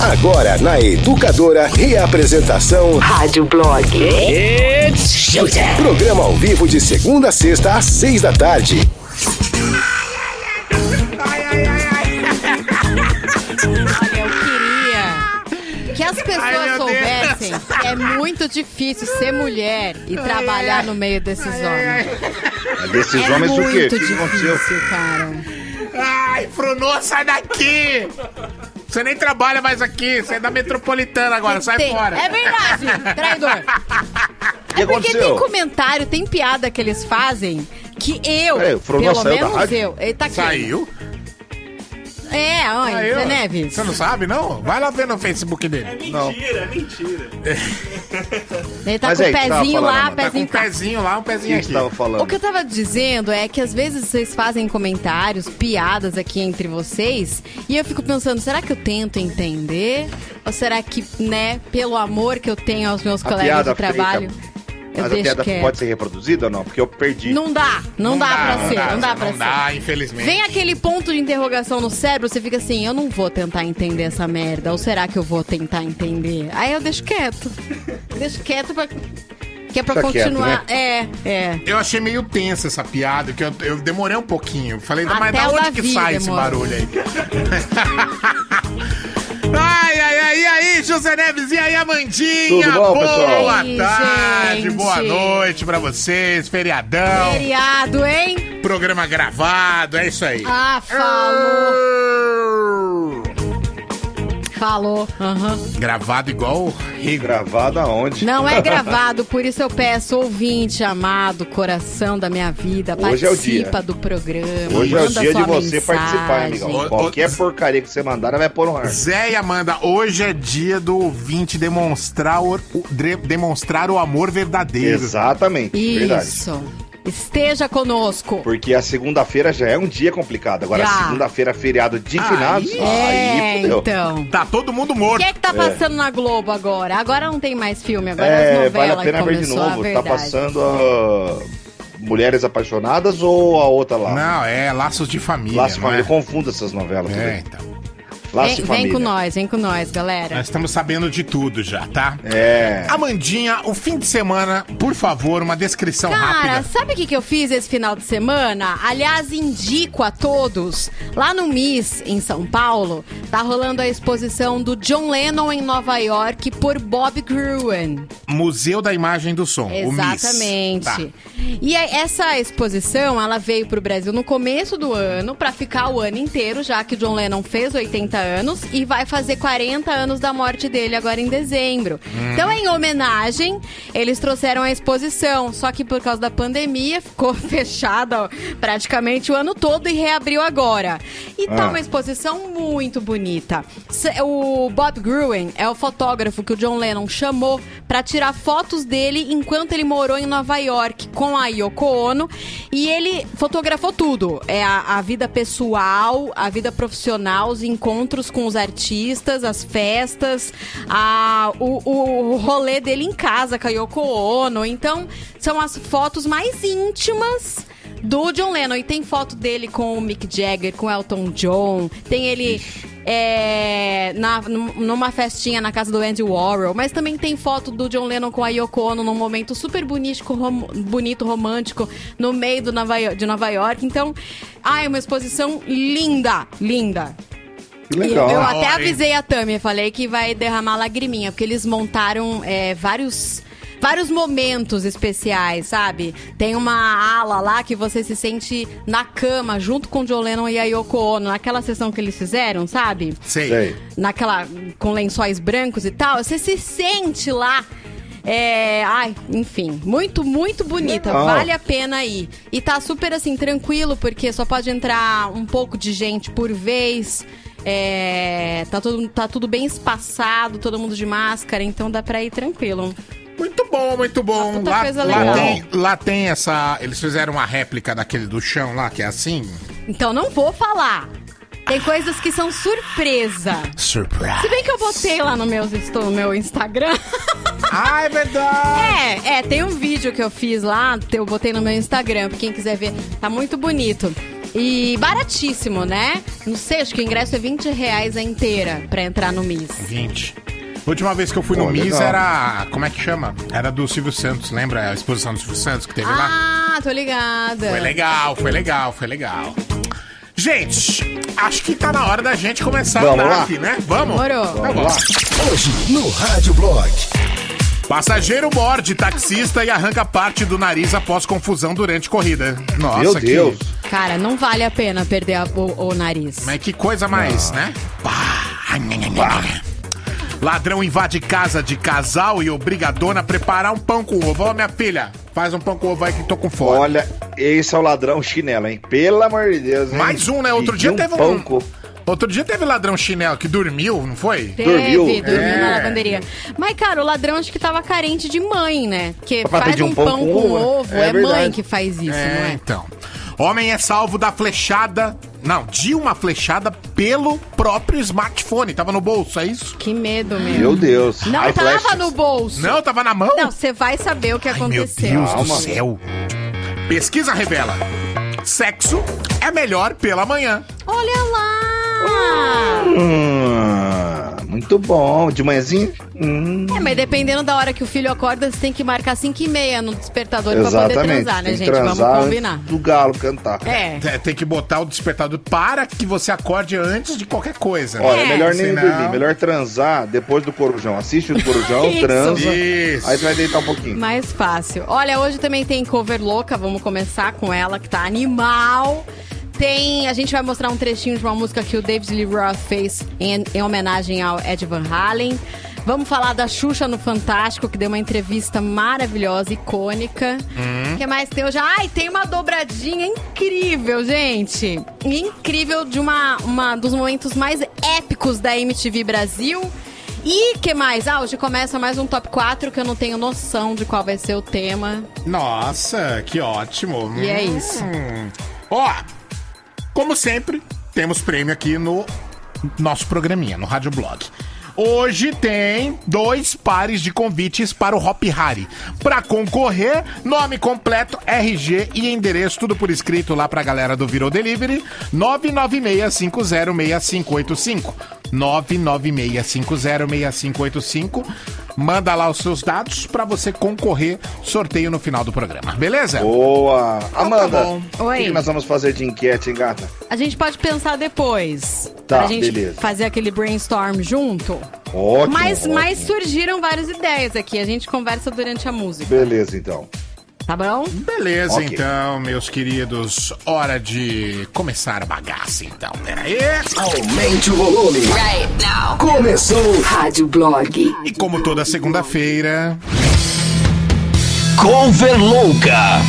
Agora na Educadora, reapresentação Rádio Blog. It's showtime. Programa ao vivo de segunda a sexta às seis da tarde. Olha, eu queria que as pessoas Ai, soubessem que é muito difícil ser mulher e trabalhar no meio desses homens. Desses É homens o quê? O muito difícil, cara. Ai, Bruno, sai daqui! Você nem trabalha mais aqui, você é da metropolitana agora, sai Tem- fora. É verdade, traidor. Que É porque tem aconteceu? comentário, tem piada que eles fazem que eu, Peraí, o pelo saiu da menos rádio? eu, ele tá aqui. Saiu? É, olha, Saiu? Zé Neves. Você não sabe, não? Vai lá ver no Facebook dele. Não. Ele tá Mas com o aí, o pezinho falando, lá, mano? Tá com pezinho um pezinho lá, um O pezinho que aqui. tava falando? O que eu tava dizendo é que às vezes vocês fazem comentários, piadas aqui entre vocês, e eu fico pensando, será que eu tento entender? Ou será que, né, pelo amor que eu tenho aos meus A colegas de trabalho, feita, Mas a piada quieto? pode ser reproduzida ou não? Porque eu perdi. Não dá, não, dá, pra ser, não dá pra Não ser. dá, infelizmente. Vem aquele ponto de interrogação no cérebro, você fica assim, eu não vou tentar entender essa merda, ou será que eu vou tentar entender? Aí eu deixo quieto. deixo quieto pra... Que é pra Deixa quieto, continuar. É, é. Eu achei meio tensa essa piada, que eu, eu demorei um pouquinho. Falei, mas Até da o onde que sai esse barulho aí? ai, ai, ai, e aí, José Neves, e aí, Amandinha? Tudo bom, boa pessoal? Tarde, gente? boa noite pra vocês, feriadão, Feriado, hein? programa gravado, é isso aí. Ah, falou. Falou. aham. Gravado igual o. Gravado aonde? Não é gravado, por isso eu peço, ouvinte amado, coração da minha vida, Hoje é o dia. participa do programa. Hoje é o dia de você mensagem. participar, amigão. Qualquer porcaria que você mandar, ela vai pôr no ar. Zé e Amanda, hoje é dia do ouvinte demonstrar o, o- demonstrar o amor verdadeiro. Exatamente, verdade. Esteja conosco. Porque a segunda-feira já é um dia complicado. Agora, segunda-feira, feriado de Aí- finados, É, aí fudeu. então. Tá todo mundo O morto. que é que tá passando na Globo agora? Agora não tem mais filme, agora as É, novelas vale a pena ver de novo. Tá passando a Mulheres Apaixonadas ou a outra lá? Não, é Laços de Família. Laço de Família, é? eu confundo essas novelas. É, também. então. Laço Vem, vem com nós, vem com nós, galera. Nós estamos sabendo de tudo já, tá? É. Amandinha, o fim de semana, por favor, uma descrição Cara, rápida. sabe o que, que eu fiz esse final de semana? Aliás, indico a todos. Lá no MIS, em São Paulo, tá rolando a exposição do John Lennon em Nova York por Bob Gruen. Museu da Imagem do Som, o MIS. Exatamente. Tá. E aí, essa exposição, ela veio pro Brasil no começo do ano, pra ficar o ano inteiro, já que John Lennon fez 80 anos e vai fazer 40 anos da morte dele agora em dezembro. Hum. Então, em homenagem, eles trouxeram a exposição, só que por causa da pandemia ficou fechada ó, praticamente o ano todo e reabriu agora. E tá Ah. uma exposição muito bonita. O Bob Gruen é o fotógrafo que o John Lennon chamou pra tirar fotos dele enquanto ele morou em Nova York com a Yoko Ono. E ele fotografou tudo: é a, a vida pessoal, a vida profissional, os encontros com os artistas, as festas, a, o, o rolê dele em casa com a Yoko Ono. Então, são as fotos mais íntimas do John Lennon. E tem foto dele com o Mick Jagger, com Elton John. Tem ele é, na, num- numa festinha na casa do Andy Warhol. Mas também tem foto do John Lennon com a Yoko Ono num momento super bonito, rom- bonito romântico, no meio Nova de Nova York. Então, ai, uma exposição linda, linda. Que legal. Eu Da até avisei a Tami, falei que vai derramar lagriminha, porque eles montaram é, vários. Vários momentos especiais, sabe? Tem uma ala lá que você se sente na cama, junto com o John Lennon e a Yoko Ono, naquela sessão que eles fizeram, sabe? Sei. Sei. Naquela. com lençóis brancos e tal. Você se sente lá. É, ai, enfim, muito, muito bonita. Legal. Vale a pena ir. E tá super assim, tranquilo, porque só pode entrar um pouco de gente por vez. É, tá, tudo, tá tudo bem espaçado, todo mundo de máscara, então dá pra ir tranquilo. Muito bom, muito bom. Lá, coisa lá legal. tem, lá tem essa. Eles fizeram uma réplica daquele do chão lá, que é assim. Então não vou falar. Tem coisas que são surpresa. Surprise. Se bem que eu botei lá no meu, no meu Instagram. Ah, é verdade. É, é, tem um vídeo que eu fiz lá, eu botei no meu Instagram, pra quem quiser ver, tá muito bonito. E baratíssimo, né? Não sei, acho que o ingresso é 20 reais a inteira pra entrar no Miss. 20. A última vez que eu fui no Pô, Miss legal. era. Como é que chama? Era do Silvio Santos, lembra a exposição do Silvio Santos que teve lá? Ah, tô ligada. Foi legal, foi legal, foi legal. Gente, acho que tá na hora da gente começar Vamos a andar lá? aqui, né? Vamos? Demorou. Então Vamos vamos. lá. Hoje no Rádio Blog. Passageiro morde taxista e arranca parte do nariz após confusão durante corrida. Nossa, Meu que- Deus. Cara, não vale a pena perder a- o, o nariz. Mas que coisa mais, né? Pá. Ladrão invade casa de casal e obriga a dona a preparar um pão com ovo. Ô, minha filha, faz um pão com ovo aí que tô com fome. Olha, esse é o ladrão chinelo, hein? Pelo amor de Deus, hein? Mais um, né? Outro dia Pediu teve pão um- com- Outro dia teve ladrão chinelo que dormiu, não foi? Teve, Dormiu? dormiu, É. na lavanderia. Mas, cara, o ladrão acho que tava carente de mãe, né? Porque Pra faz pedir um pão, com ovo, É é, mãe que faz isso, É, não é? então. Homem é salvo da flechada. Não, de uma flechada pelo próprio smartphone. Tava no bolso, é isso? Que medo, meu. Meu Deus. Não Ai, tava flashes. no bolso. Não, tava na mão? Não, você vai saber o que Ai, meu aconteceu. Deus do Calma. céu. Pesquisa revela. Sexo é melhor pela manhã. Olha lá! Hum, muito bom. De manhãzinha? Hum, É, mas dependendo da hora que o filho acorda, você tem que marcar 5 e meia no despertador pra poder exatamente. transar, né, Tem que gente? transar Vamos combinar. do galo cantar. É. É, Tem que botar o despertador para que você acorde antes de qualquer coisa. Olha, é É, melhor nem senão- dormir, melhor transar depois do corujão. Assiste o corujão, Isso. transa, Isso. aí você vai deitar um pouquinho. Mais fácil. Olha, hoje também tem cover louca, vamos começar com ela, que tá animal. Tem, a gente vai mostrar um trechinho de uma música que o David Lee Roth fez em, em homenagem ao Ed Van Halen. Vamos falar da Xuxa no Fantástico, que deu uma entrevista maravilhosa, icônica. O que mais tem hoje? Ai, tem uma dobradinha incrível, gente. Incrível de uma, uma dos momentos mais épicos da MTV Brasil. E que mais? Ah, hoje começa mais um top 4 que eu não tenho noção de qual vai ser o tema. Nossa, que ótimo. E é isso. Hum. Ó, como sempre, temos prêmio aqui no nosso programinha, no Rádio Blog. Hoje tem dois pares de convites para o Hop Hari. Para concorrer, nome completo, RG e endereço, tudo por escrito lá pra galera do Virou Delivery, 996506585. 996506585. Manda lá os seus dados para você concorrer, sorteio no final do programa. Beleza? Boa! Amanda, bom. o Oi. que que nós vamos fazer de enquete, hein, gata? A gente pode pensar depois. Tá, pra gente beleza. fazer aquele brainstorm junto. Ótimo, mas, ótimo. mas surgiram várias ideias aqui. A gente conversa durante a música. Beleza, então. Tá bom? Beleza, Ok. então, meus queridos. Hora de começar a bagaça, então. Pera aí. Aumente o volume. Right now. Começou. Rádio Blog. E como toda segunda-feira, Cover Louca.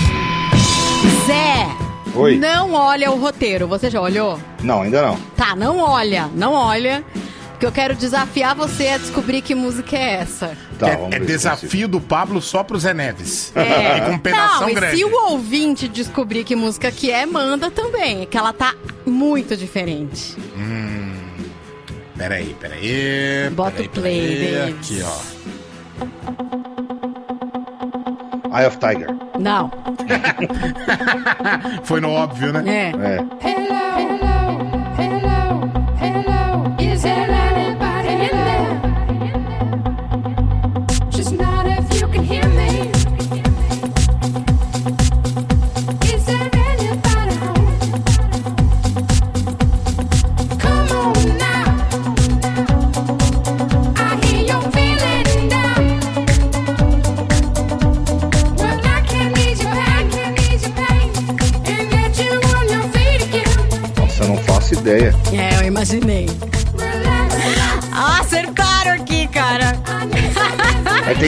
Zé, Oi. não olha o roteiro. Você já olhou? Não, ainda não. Tá, não olha, não olha. Porque eu quero desafiar você a descobrir que música é essa. Tá, é, é desafio do Pablo só pro Zé Neves. É. E com não, e grande. se o ouvinte descobrir que música que é, manda também. É que ela tá muito diferente. Peraí, peraí. Bota peraí, o play, peraí. Aqui, ó. Eye of Tiger. Não. Foi no óbvio, né? É. É. Hello, hello,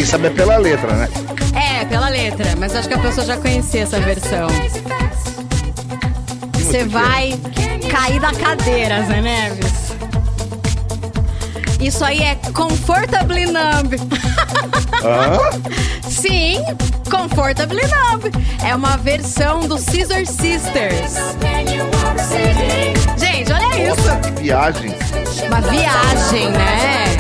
saber pela letra, né? É, pela letra, mas acho que a pessoa já conhecia essa versão. Você vai cair da cadeira, Zé Neves. Isso aí é Comfortably Numb. Hã? Sim, Comfortably Numb. É uma versão do Scissor Sisters. Gente, olha Nossa, isso. que viagem. Uma viagem, né?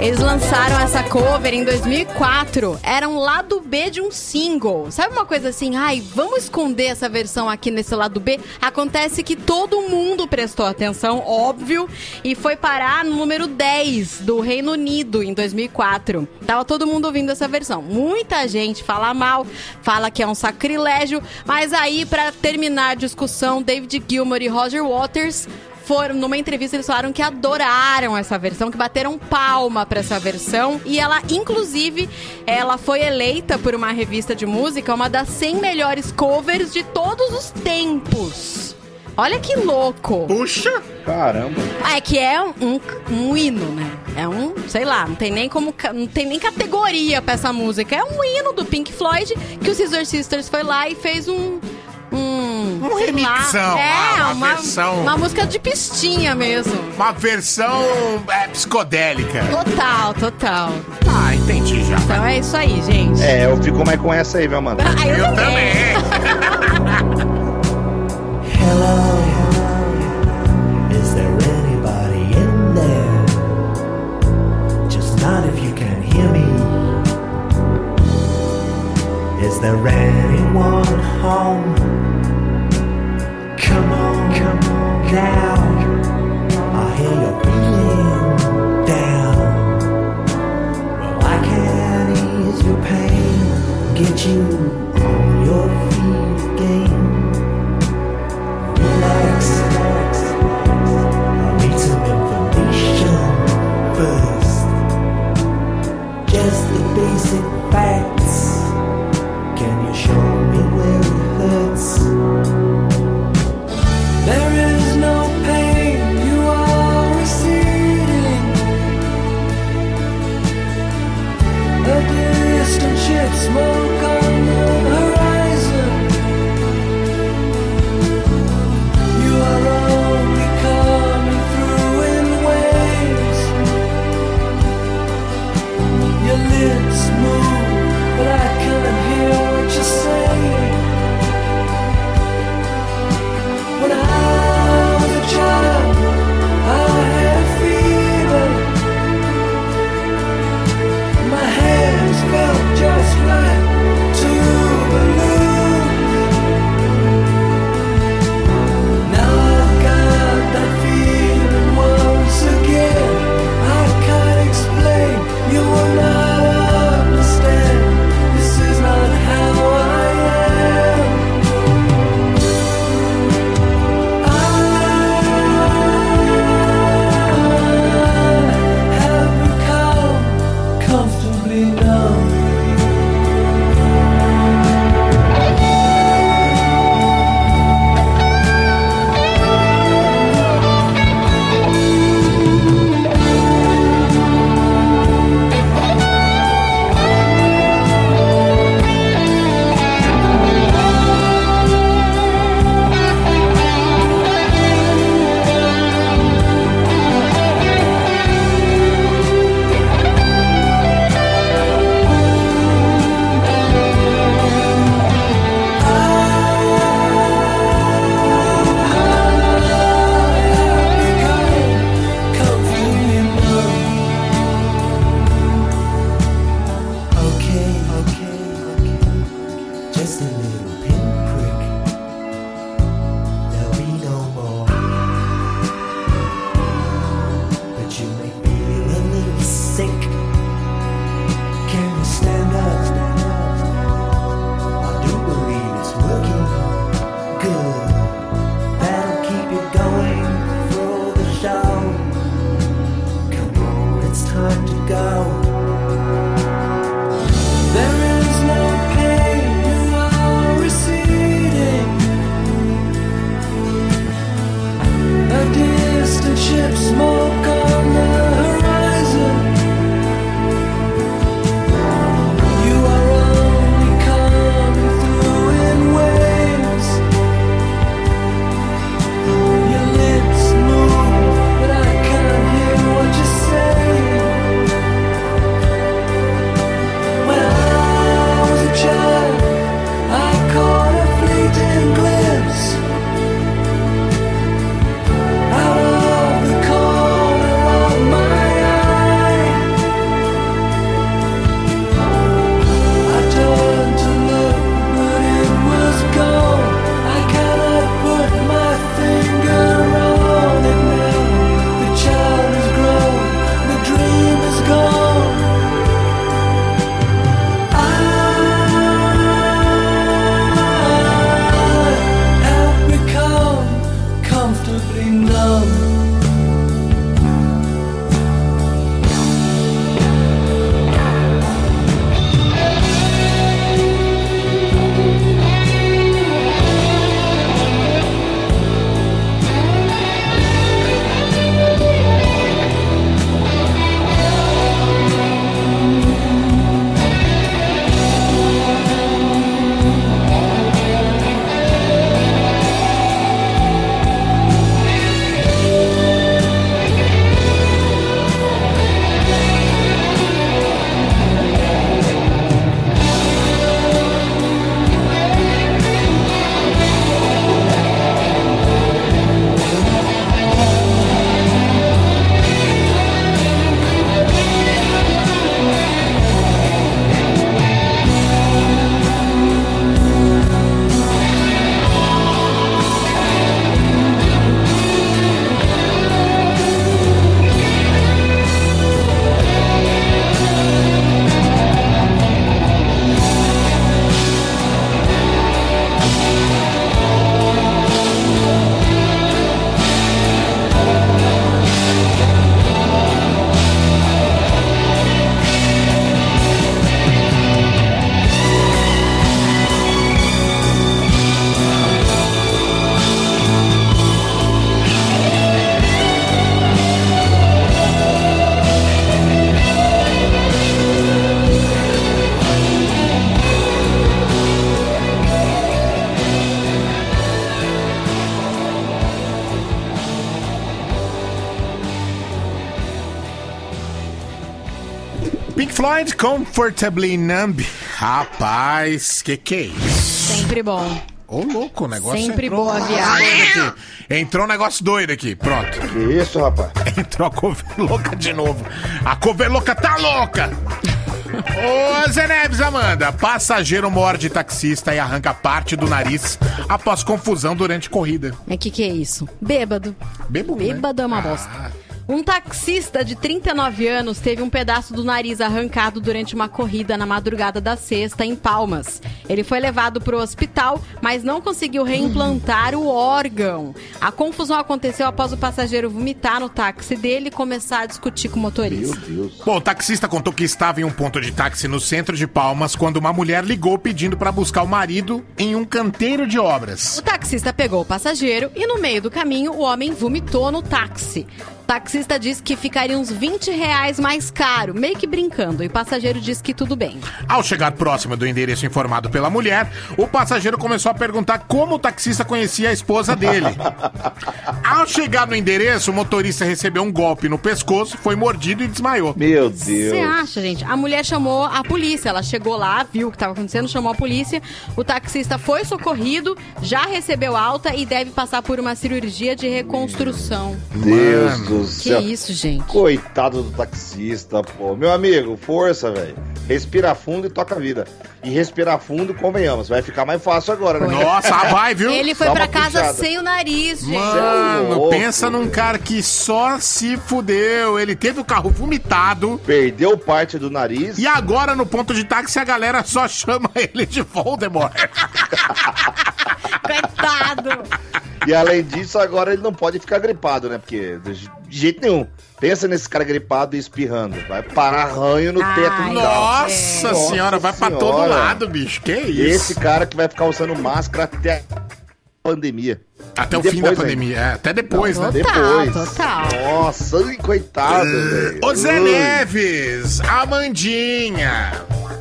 Eles lançaram essa cover em 2004. Era um lado B de um single. Sabe uma coisa assim? Ai, vamos esconder essa versão aqui nesse lado B? Acontece que todo mundo prestou atenção, óbvio, e foi parar no número 10 do Reino Unido em 2004. Tava todo mundo ouvindo essa versão. Muita gente fala mal, fala que é um sacrilégio, mas aí, pra terminar a discussão, David Gilmour e Roger Waters foram numa entrevista eles falaram que adoraram essa versão, que bateram palma pra essa versão e ela inclusive ela foi eleita por uma revista de música uma das 100 melhores covers de todos os tempos. Olha que louco. Puxa! Caramba. Ah, é que é um, um hino, né? É um, sei lá, não tem nem como, não tem nem categoria pra essa música. É um hino do Pink Floyd que o Scissor Sisters foi lá e fez um um, Um remixão, é, uma uma, versão. uma música de pistinha mesmo. Uma versão é, psicodélica. Total, total. Ah, entendi já. Então é isso aí, gente. É, eu fico mais com essa aí, viu, Amanda? Ah, eu, Eu também. também. Hello, is there anybody in there? Just not if you can hear me. Is there anyone home? You Comfortably Numb. Rapaz, que que é isso? Sempre bom. Ô, louco, o negócio Sempre entrou boa viagem. Entrou um negócio doido aqui, pronto. Que isso, rapaz? Entrou a cover louca de novo. A cover louca tá louca! Ô, Zé Neves, Amanda, passageiro morde taxista e arranca parte do nariz após confusão durante corrida. Mas que que é isso? Bêbado. Bêbado, né? Bêbado é uma bosta. Um taxista de 39 anos teve um pedaço do nariz arrancado durante uma corrida na madrugada da sexta em Palmas. Ele foi levado para o hospital, mas não conseguiu reimplantar o órgão. A confusão aconteceu após o passageiro vomitar no táxi dele e começar a discutir com o Meu motorista. Deus. Bom, o taxista contou que estava em um ponto de táxi no centro de Palmas quando uma mulher ligou pedindo para buscar o marido em um canteiro de obras. O taxista pegou o passageiro e no meio do caminho o homem vomitou no táxi. O taxista disse que ficaria uns 20 reais mais caro, meio que brincando, e o passageiro disse que tudo bem. Ao chegar próximo do endereço informado pela mulher, o passageiro começou a perguntar como o taxista conhecia a esposa dele. Ao chegar no endereço, o motorista recebeu um golpe no pescoço, foi mordido e desmaiou. Meu Você Deus. acha, gente? A mulher chamou a polícia. Ela chegou lá, viu o que estava acontecendo, chamou a polícia. O taxista foi socorrido, já recebeu alta e deve passar por uma cirurgia de reconstrução. Deus Mano. Do Que céu. isso, gente? Coitado do taxista, pô. Meu amigo, força, velho. Respira fundo e toca a vida. E respirar fundo, convenhamos, vai ficar mais fácil agora, né? Nossa, vai, viu? Ele foi uma casa puxada. sem o nariz, gente. Mano, louco, pensa num cara que só se fudeu. Ele teve o carro vomitado. Perdeu parte do nariz. E agora, no ponto de táxi, a galera só chama ele de Voldemort. Coitado. E além disso, agora ele não pode ficar gripado, né? Porque de jeito nenhum. Pensa nesse cara gripado e espirrando. Vai parar ranho no Ai, teto do. Nossa Nossa senhora, vai pra todo lado, bicho. Que isso? esse cara que vai ficar usando máscara até a pandemia. Até E o fim da pandemia. É, até depois, Não, né? Total, Depois. total. Nossa, coitado, velho. Ô Zé. Neves, Amandinha.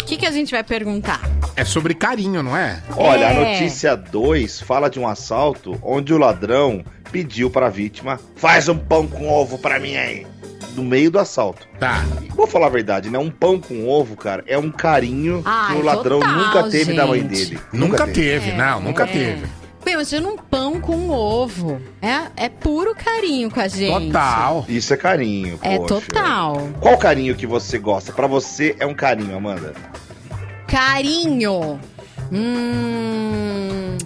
O que, que a gente vai perguntar? É sobre carinho, não é? Olha, a É. notícia 2 fala de um assalto onde o ladrão pediu para a vítima: faz um pão com ovo para mim aí. No meio do assalto. Tá. Vou falar a verdade, né? Um pão com ovo, cara, é um carinho Ai, que o ladrão total, nunca teve da mãe gente. dele. Nunca teve, É, não, nunca é. teve. Bem, imagina um pão com ovo. É, é puro carinho com a gente. Total. Isso é carinho, É poxa. total. Qual carinho que você gosta? Pra você é um carinho, Amanda? Carinho. Hum.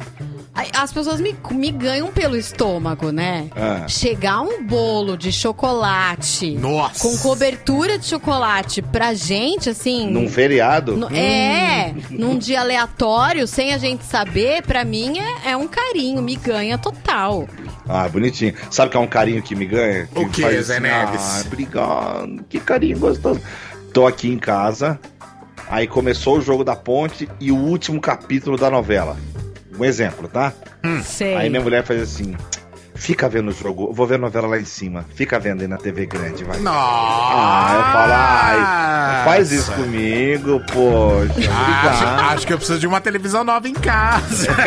As pessoas me, me ganham pelo estômago, né? Ah. Chegar um bolo de chocolate Nossa. com cobertura de chocolate pra gente, assim. Num feriado? no- É, num dia aleatório, sem a gente saber, pra mim é, é um carinho, me ganha total. Ah, bonitinho. Sabe que é um carinho que me ganha? O Que quê, faz Zé assim, Neves? Ah, obrigado. Que carinho gostoso. Tô aqui em casa, aí começou o jogo da ponte e o último capítulo da novela. Um exemplo, tá? Sei. Aí minha mulher faz assim: fica vendo o jogo, eu vou ver a novela lá em cima. Fica vendo aí na TV grande, vai. Nossa. Ah, eu falo, ai, faz isso comigo, poxa. Acho, acho que eu preciso de uma televisão nova em casa.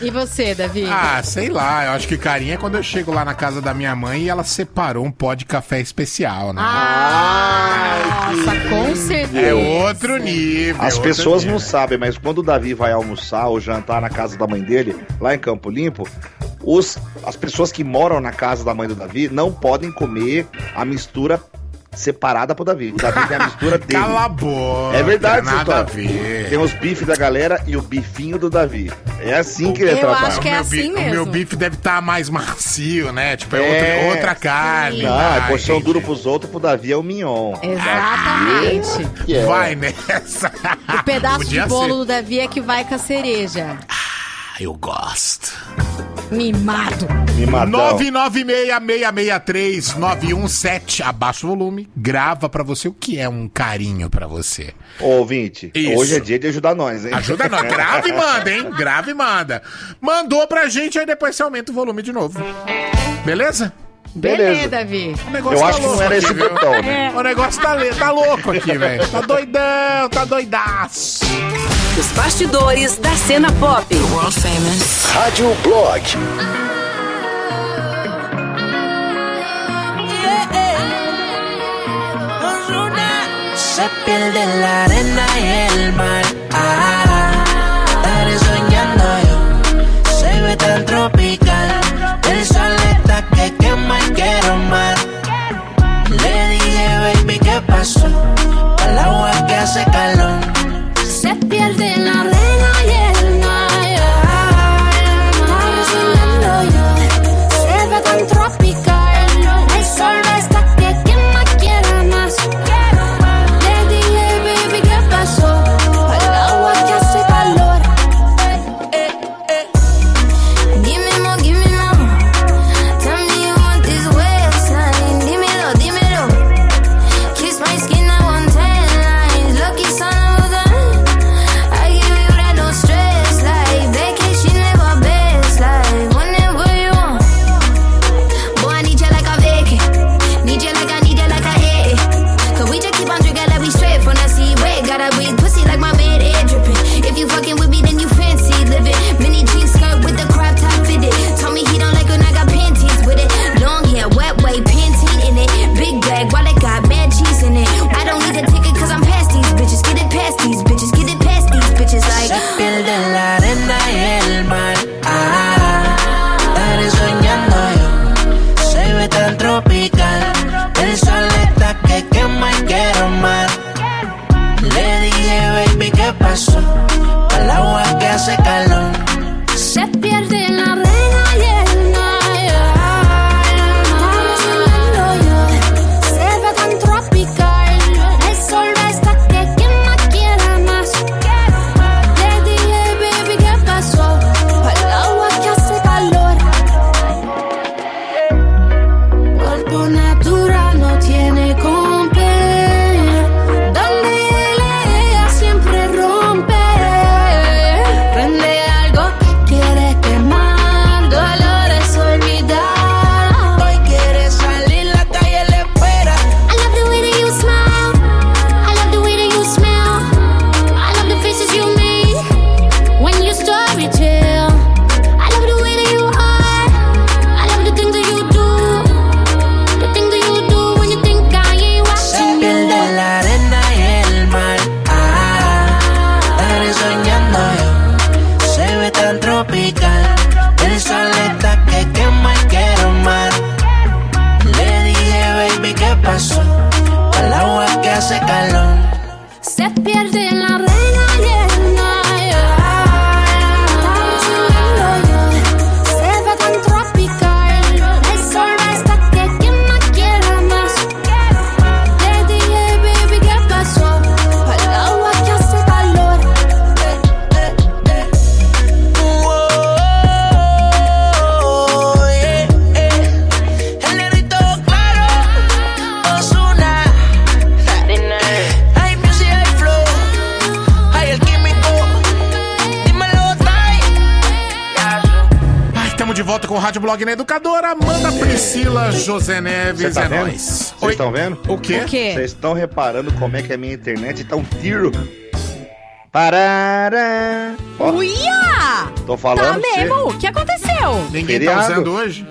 E você, Davi? ah, sei lá. Eu acho que carinho é quando eu chego lá na casa da minha mãe e ela separou um pó de café especial, né? Ah, nossa, com certeza. é outro nível. As outro pessoas não nível. sabem, mas quando o Davi vai almoçar ou jantar na casa da mãe dele, lá em Campo Limpo, os, as pessoas que moram na casa da mãe do Davi não podem comer a mistura separada pro Davi. O Davi tem a mistura dele. Cala a boca. É verdade, nada Nada a ver. Tem os bifes da galera e o bifinho do Davi. É assim que ele Eu trabalha. acho que é assim bi- O meu mesmo. bife deve estar mais macio, né? Tipo, é, É, outra, outra carne. Não, é Ai, porção gente. duro pros outros, pro Davi é o mignon. Exatamente. Que é. Vai nessa. O pedaço Podia de bolo ser. do Davi é que vai com a cereja. Ah, Eu gosto. Mimado. Mimadão. 996639117. Abaixa o volume, grava pra você o que é um carinho pra você. Ô, ouvinte, Isso. hoje é dia de ajudar nós, hein? Ajuda nós, grava e manda, hein? Grava e manda. Mandou pra gente, aí depois você aumenta o volume de novo. Beleza? Beleza, Davi. O negócio Eu tá acho louco, que não era esse botão, né? É. O negócio tá, tá louco aqui, velho. Tá doidão, tá doidaço. Os bastidores da cena pop. World Famous. Rádio Blog. Se pierde la arena y el mar. paso, al agua que hace calor. na educadora, Amanda Priscila José Neves, tá é vendo? nóis. Vocês estão vendo? O quê? Vocês estão reparando como é que é a minha internet tá um tiro? Parará! Uia! Tô falando. Tá mesmo? O que aconteceu? Ninguém tá feriado. tá usando hoje?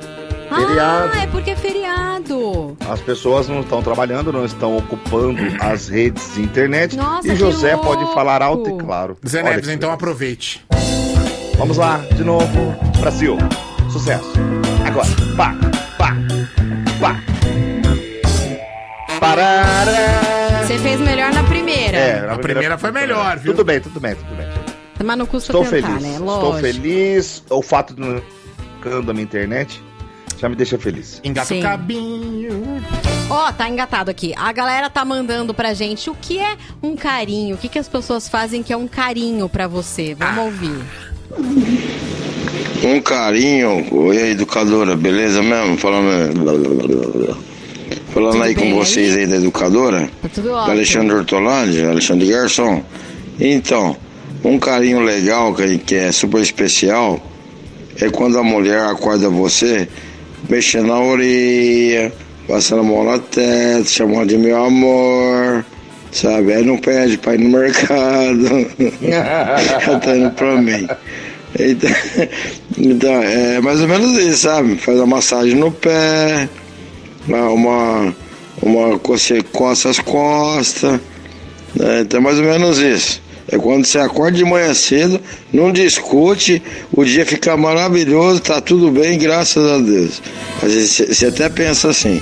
Feriado. Ah, é porque é feriado. As pessoas não estão trabalhando, não estão ocupando as redes de internet. Nossa, e José louco. pode falar alto e claro. Zé Neves, então aproveite. Vamos lá, de novo, Brasil. Sucesso. Agora, pá, pá, pá. Parará. Você fez melhor na primeira. É, na a primeira, primeira foi melhor, viu? Tudo bem, tudo bem, tudo bem. Mas não custa Estou tentar, feliz. né? Lógico. Estou feliz. O fato de não ficando na internet já me deixa feliz. Engata Sim. o cabinho. Ó, oh, tá engatado aqui. A galera tá mandando pra gente o que é um carinho, o que, que as pessoas fazem que é um carinho pra você. Vamos ah. ouvir. Um carinho, oi educadora, beleza mesmo? Falando, falando aí bem? com vocês aí da educadora. Tá tudo ótimo. Alexandre Ortolândia, Alexandre Garçom. Então, um carinho legal que é super especial é quando a mulher acorda você mexendo na orelha, passando a mão na testa, chamando de meu amor. Sabe, aí não pede pra ir no mercado. Ela tá indo pra mim. Então, é mais ou menos isso, sabe? Faz uma massagem no pé, uma, uma você coça as costas. Né? Então, é mais ou menos isso. É quando você acorda de manhã cedo, não discute, o dia fica maravilhoso, tá tudo bem, graças a Deus. Às vezes você até pensa assim.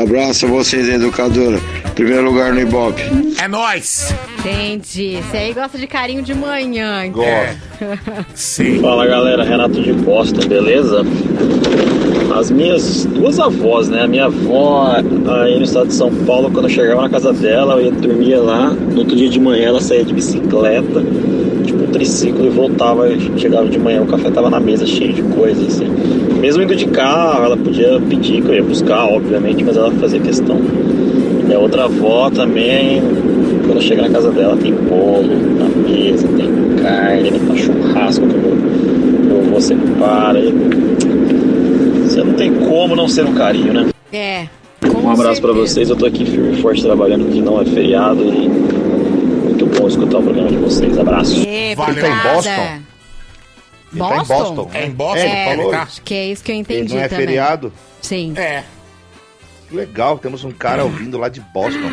Abraço a vocês, educadora. Primeiro lugar no Ibope. É nóis! Entendi. Você aí gosta de carinho de manhã. então. É. Sim. Fala galera, Renato de Boston, beleza? As minhas duas avós, né? A minha avó aí no estado de São Paulo, quando eu chegava na casa dela, eu ia dormir lá. No outro dia de manhã ela saía de bicicleta, tipo um triciclo, e voltava. Chegava de manhã, o café tava na mesa cheio de coisas, assim. Mesmo indo de carro, ela podia pedir que eu ia buscar, obviamente, mas ela fazia questão. E a outra avó também, quando eu chego na casa dela, tem bolo na mesa, tem carne, tem churrasco que o meu avô separa. E... Você não tem como não ser um carinho, né? É. Um abraço pra vocês, eu tô aqui firme e forte trabalhando que não é feriado e muito bom escutar o programa de vocês. Abraço. É, Valeu. Ele tá em. Boston? Ele tá em Boston? É em Boston, É, ele falou. tá? acho que é isso que eu Ele entendi não é também. feriado? Sim. É. Que legal, temos um cara ouvindo lá de Boston.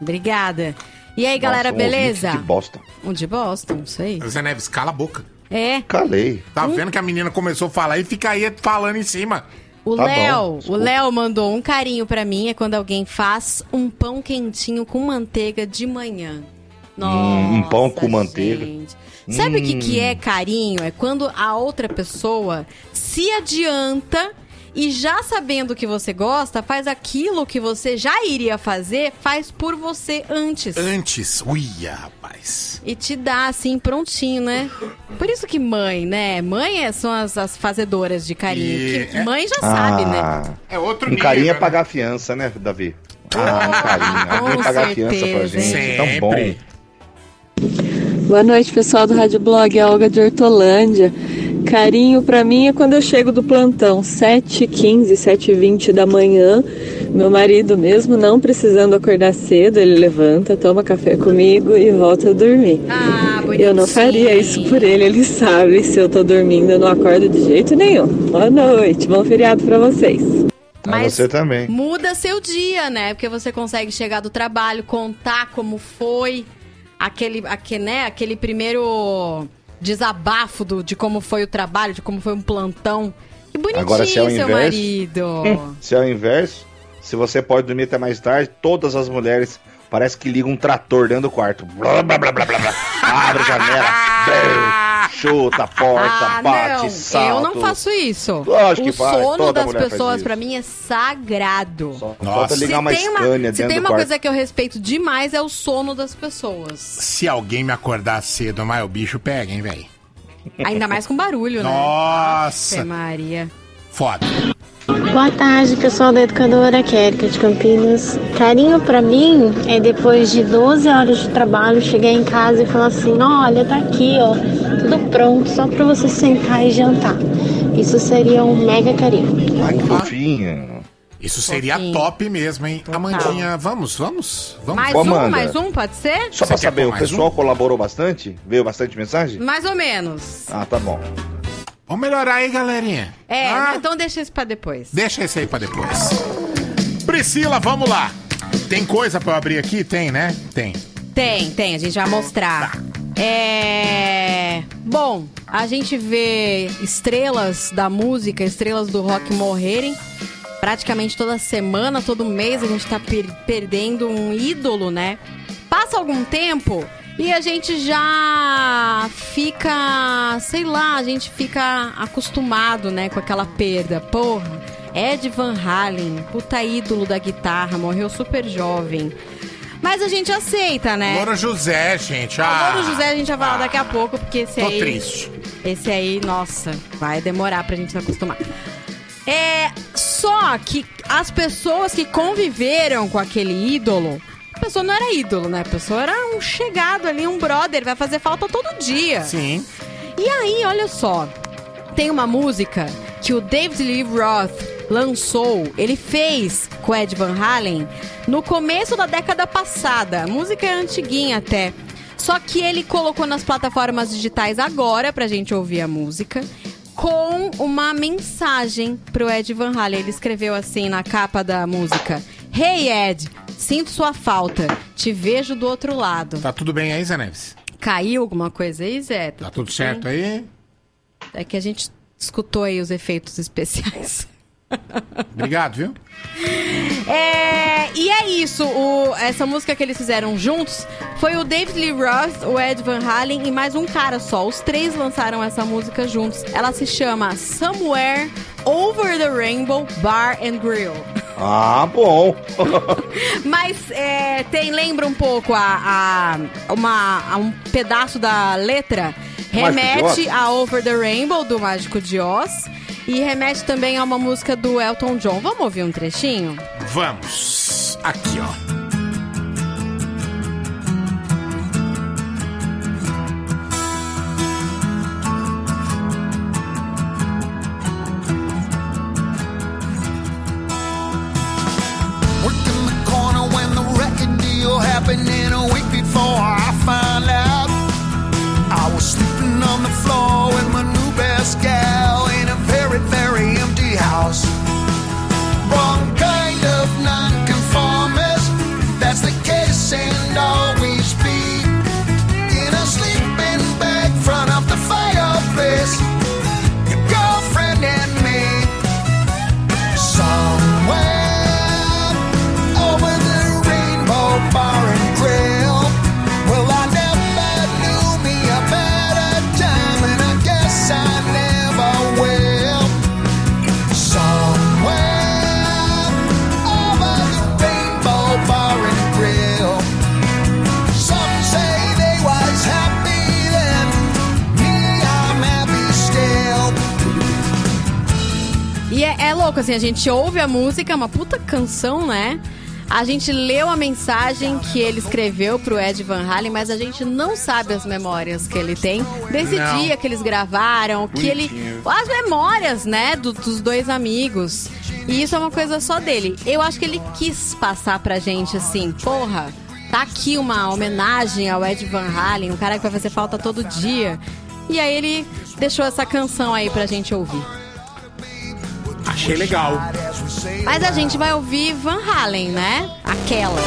Obrigada. E aí, galera, Nossa, um beleza? De Boston. Um de Boston, isso aí. Zé Neves, cala a boca. É. Calei. Tá vendo que a menina começou a falar e fica aí falando em cima. O Tá Léo, o. Léo mandou um carinho pra mim, é quando alguém faz um pão quentinho com manteiga de manhã. Nossa, Hum, um pão com manteiga. gente. Sabe o que, que Hum. é carinho? É quando a outra pessoa se adianta e já sabendo que você gosta, faz aquilo que você já iria fazer, faz por você antes. Antes. Uia, rapaz. E te dá assim prontinho, né? Por isso que mãe, né? Mãe é- são as, as fazedoras de carinho. E- Que mãe já sabe, né? Ah, É outro um nível. carinho é né? pagar a fiança, né, Davi? Ah, um carinho. Alguém Com pagar a fiança pra gente. hein? Tão bom. Sempre. Boa noite, pessoal do Rádio Blog, é a Olga de Hortolândia. Carinho pra mim é quando eu chego do plantão, 7h15, 7h20 da manhã. Meu marido, mesmo não precisando acordar cedo, ele levanta, toma café comigo e volta a dormir. Ah, Eu não faria isso por ele, ele sabe. Se eu tô dormindo, eu não acordo de jeito nenhum. Boa noite, bom feriado pra vocês. Pra Mas você também. muda seu dia, né? Porque você consegue chegar do trabalho, contar como foi aquele, aquele, né? aquele primeiro desabafo do, de como foi o trabalho, de como foi um plantão. Que bonitinho, Agora, se é o seu inverso- marido. Se é o inverso, se você pode dormir até mais tarde, todas as mulheres parece que ligam um trator dentro do quarto. Blá, blá, blá, blá, blá, blá. Abre a janela, chuta a porta, ah, bate, não, salta. eu não faço isso. Lógico o que faz, sono toda das pessoas pra mim é sagrado. Só Nossa. falta ligar uma se tem uma, se tem uma coisa que eu respeito demais é o sono das pessoas. Se alguém me acordar cedo, mas o bicho pega, hein, velho? Ainda mais com barulho, né? Nossa. Ave Maria. Foda. Boa tarde, pessoal da Educadora, que a Erika de Campinas. Carinho pra mim é depois de 12 horas de trabalho chegar em casa e falar assim: olha, tá aqui, ó, tudo pronto, só pra você sentar e jantar. Isso seria um mega carinho. Ai, que fofinho. Isso seria Fofinho. top mesmo, hein? Total. Amandinha, vamos, vamos? Vamos. Mais Ô, um, Amanda. mais um, pode ser? Só Você pra saber, o pessoal um? colaborou bastante? Veio bastante mensagem? Mais ou menos. Ah, tá bom. Vamos melhorar aí, galerinha. É, Ah, então deixa isso pra depois. Deixa esse aí pra depois. Priscila, vamos lá. Tem coisa pra eu abrir aqui? Tem, né? Tem. Tem, tem, a gente vai mostrar. É. Bom, a gente vê estrelas da música, estrelas do rock morrerem. Praticamente toda semana, todo mês, a gente tá per- perdendo um ídolo, né? Passa algum tempo e a gente já fica, sei lá, a gente fica acostumado, né, com aquela perda. Porra, Ed Van Halen, puta ídolo da guitarra, morreu super jovem. Mas a gente aceita, né? Louro José, gente. Ah, José a gente vai falar daqui a pouco, porque esse Tô aí. triste. Esse aí, nossa, vai demorar pra gente se acostumar. É. Só que as pessoas que conviveram com aquele ídolo. A pessoa não era ídolo, né? A pessoa era um chegado ali, um brother, vai fazer falta todo dia. Sim. E aí, olha só, tem uma música que o David Lee Roth lançou, ele fez com Ed Van Halen no começo da década passada. A música é antiguinha até. Só que ele colocou nas plataformas digitais agora pra gente ouvir a música com uma mensagem pro Ed Van Halen. Ele escreveu assim na capa da música: Hey Ed, Sinto sua falta. Te vejo do outro lado. Tá tudo bem aí, Zé Neves? Caiu alguma coisa aí, Zé? Tá tudo certo aí? É que a gente escutou aí os efeitos especiais. Obrigado, viu? É, e é isso. o- essa música que eles fizeram juntos foi o David Lee Roth, o Ed Van Halen e mais um cara só. Os três lançaram essa música juntos. Ela se chama Somewhere Over the Rainbow Bar and Grill. Ah, bom. Mas é, tem, lembra um pouco a, a- uma, a um pedaço da letra. Remete a Over the Rainbow, do Mágico de Oz. E remete também a uma música do Elton John. Vamos ouvir um trechinho? Vamos. Aqui, ó. Louco, assim, a gente ouve a música, é uma puta canção, né? A gente leu a mensagem que ele escreveu pro Ed Van Halen, mas a gente não sabe as memórias que ele tem desse Não. dia que eles gravaram, que ele. As memórias, né, do- dos dois amigos. E isso é uma coisa só dele. Eu acho que ele quis passar pra gente assim, porra, tá aqui uma homenagem ao Ed Van Halen, um cara que vai fazer falta todo dia. E aí ele deixou essa canção aí pra gente ouvir. Achei legal. Mas a gente vai ouvir Van Halen, né? Aquela.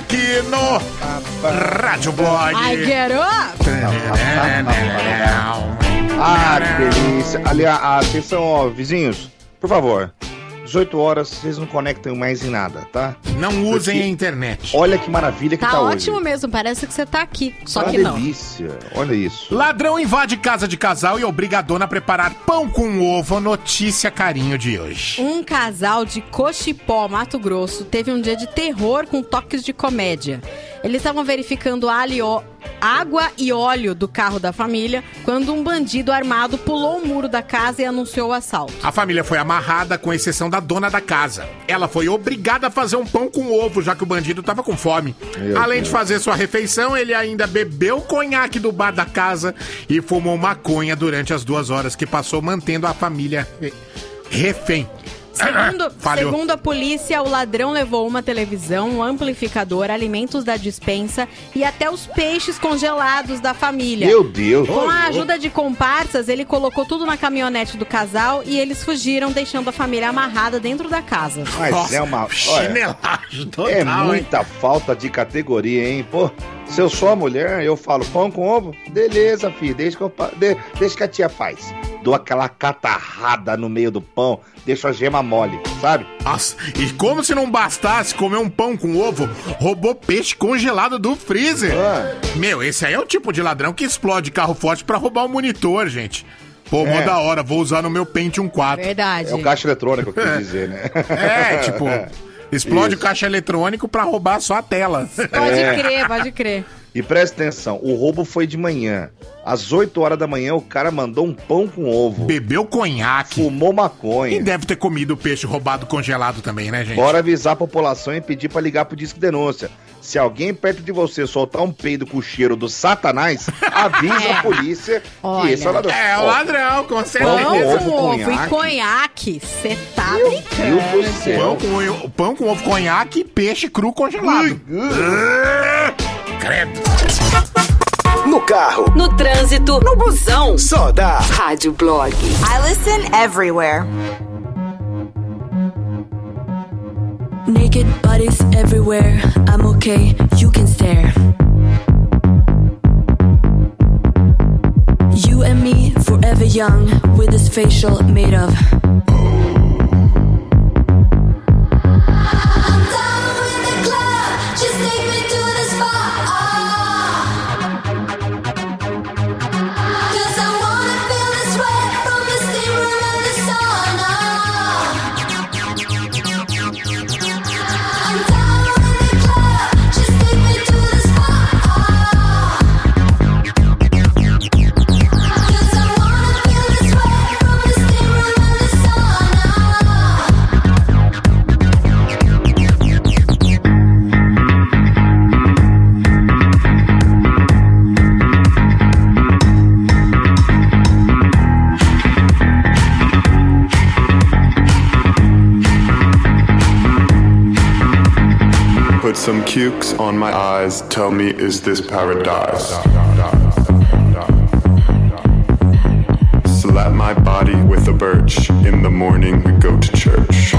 Aqui no Rádio Blog. I get up! Ah, que delícia. Ali, a- a- atenção, ó, vizinhos, por favor. 18 horas, vocês não conectam mais em nada, tá? Não usem Porque a internet. Olha que maravilha que Tá, tá, ótimo hoje. mesmo, parece que você tá aqui. Só Uma que não. delícia. Olha isso. Ladrão invade casa de casal e obriga a dona a preparar pão com ovo. Notícia carinho de hoje. Um casal de Cochipó, Mato Grosso, teve um dia de terror com toques de comédia. Eles estavam verificando alho e ó- água e óleo do carro da família quando um bandido armado pulou o muro da casa e anunciou o assalto. A família foi amarrada, com exceção da dona da casa. Ela foi obrigada a fazer um pão com ovo, já que o bandido tava com fome. Meu Além Deus. de fazer sua refeição, ele ainda bebeu conhaque do bar da casa e fumou maconha durante as duas horas que passou mantendo a família re- refém. Segundo, segundo a polícia, o ladrão levou uma televisão, um amplificador, alimentos da dispensa e até os peixes congelados da família. Meu Deus. Com a ajuda de comparsas, ele colocou tudo na caminhonete do casal e eles fugiram, deixando a família amarrada dentro da casa. Mas Nossa, é uma. Chinelagem total, é hein? muita falta de categoria, hein? Pô, se eu sou a mulher, eu falo pão com ovo, beleza, filho, deixa que, eu, de- deixa que a tia faz. Dou aquela catarrada no meio do pão, deixo a gema mole, sabe? Nossa, e como se não bastasse comer um pão com ovo, roubou peixe congelado do freezer. Ah. Meu, esse aí é o tipo de ladrão que explode carro forte pra roubar o monitor, gente. Pô, mó É. da hora, vou usar no meu Pentium 4. Verdade. É o caixa eletrônico, eu quis dizer, né? É, tipo, explode Isso. o caixa eletrônico pra roubar só a tela. Pode É. crer, pode crer. E presta atenção, o roubo foi de manhã. Às 8 horas da manhã, o cara mandou um pão com ovo. Bebeu conhaque. Fumou E maconha. deve ter comido peixe roubado congelado também, né, gente? Bora avisar a população e pedir pra ligar pro Disque Denúncia. Se alguém perto de você soltar um peido com o cheiro do satanás, avisa É. a polícia Olha. que esse é o ladrão. É, o ladrão, com Pão certeza. com ovo, com ovo e conhaque. conhaque. Você tá Meu brincando. Deus do céu. Pão com, pão com ovo conhaque e peixe cru congelado. Credo. No carro, No trânsito, no busão. só dá Rádio Blog. I listen everywhere. Naked bodies everywhere. I'm okay, you can stare. You and me, forever young, with this facial made of. Cukes on my eyes. Tell me, is this paradise? Slap my body with a birch. In the morning, we go to church.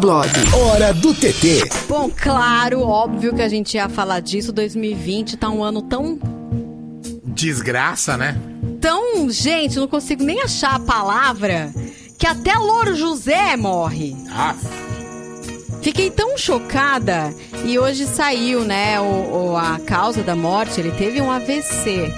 Blog. Hora do TT. Bom, claro, óbvio que a gente ia falar disso. 2020 tá um ano tão. Desgraça, né? tão. Gente, não consigo nem achar a palavra. Que até Louro José morre. Ah, Fiquei tão chocada e hoje saiu, né, o, o- a causa da morte, ele teve um AVC.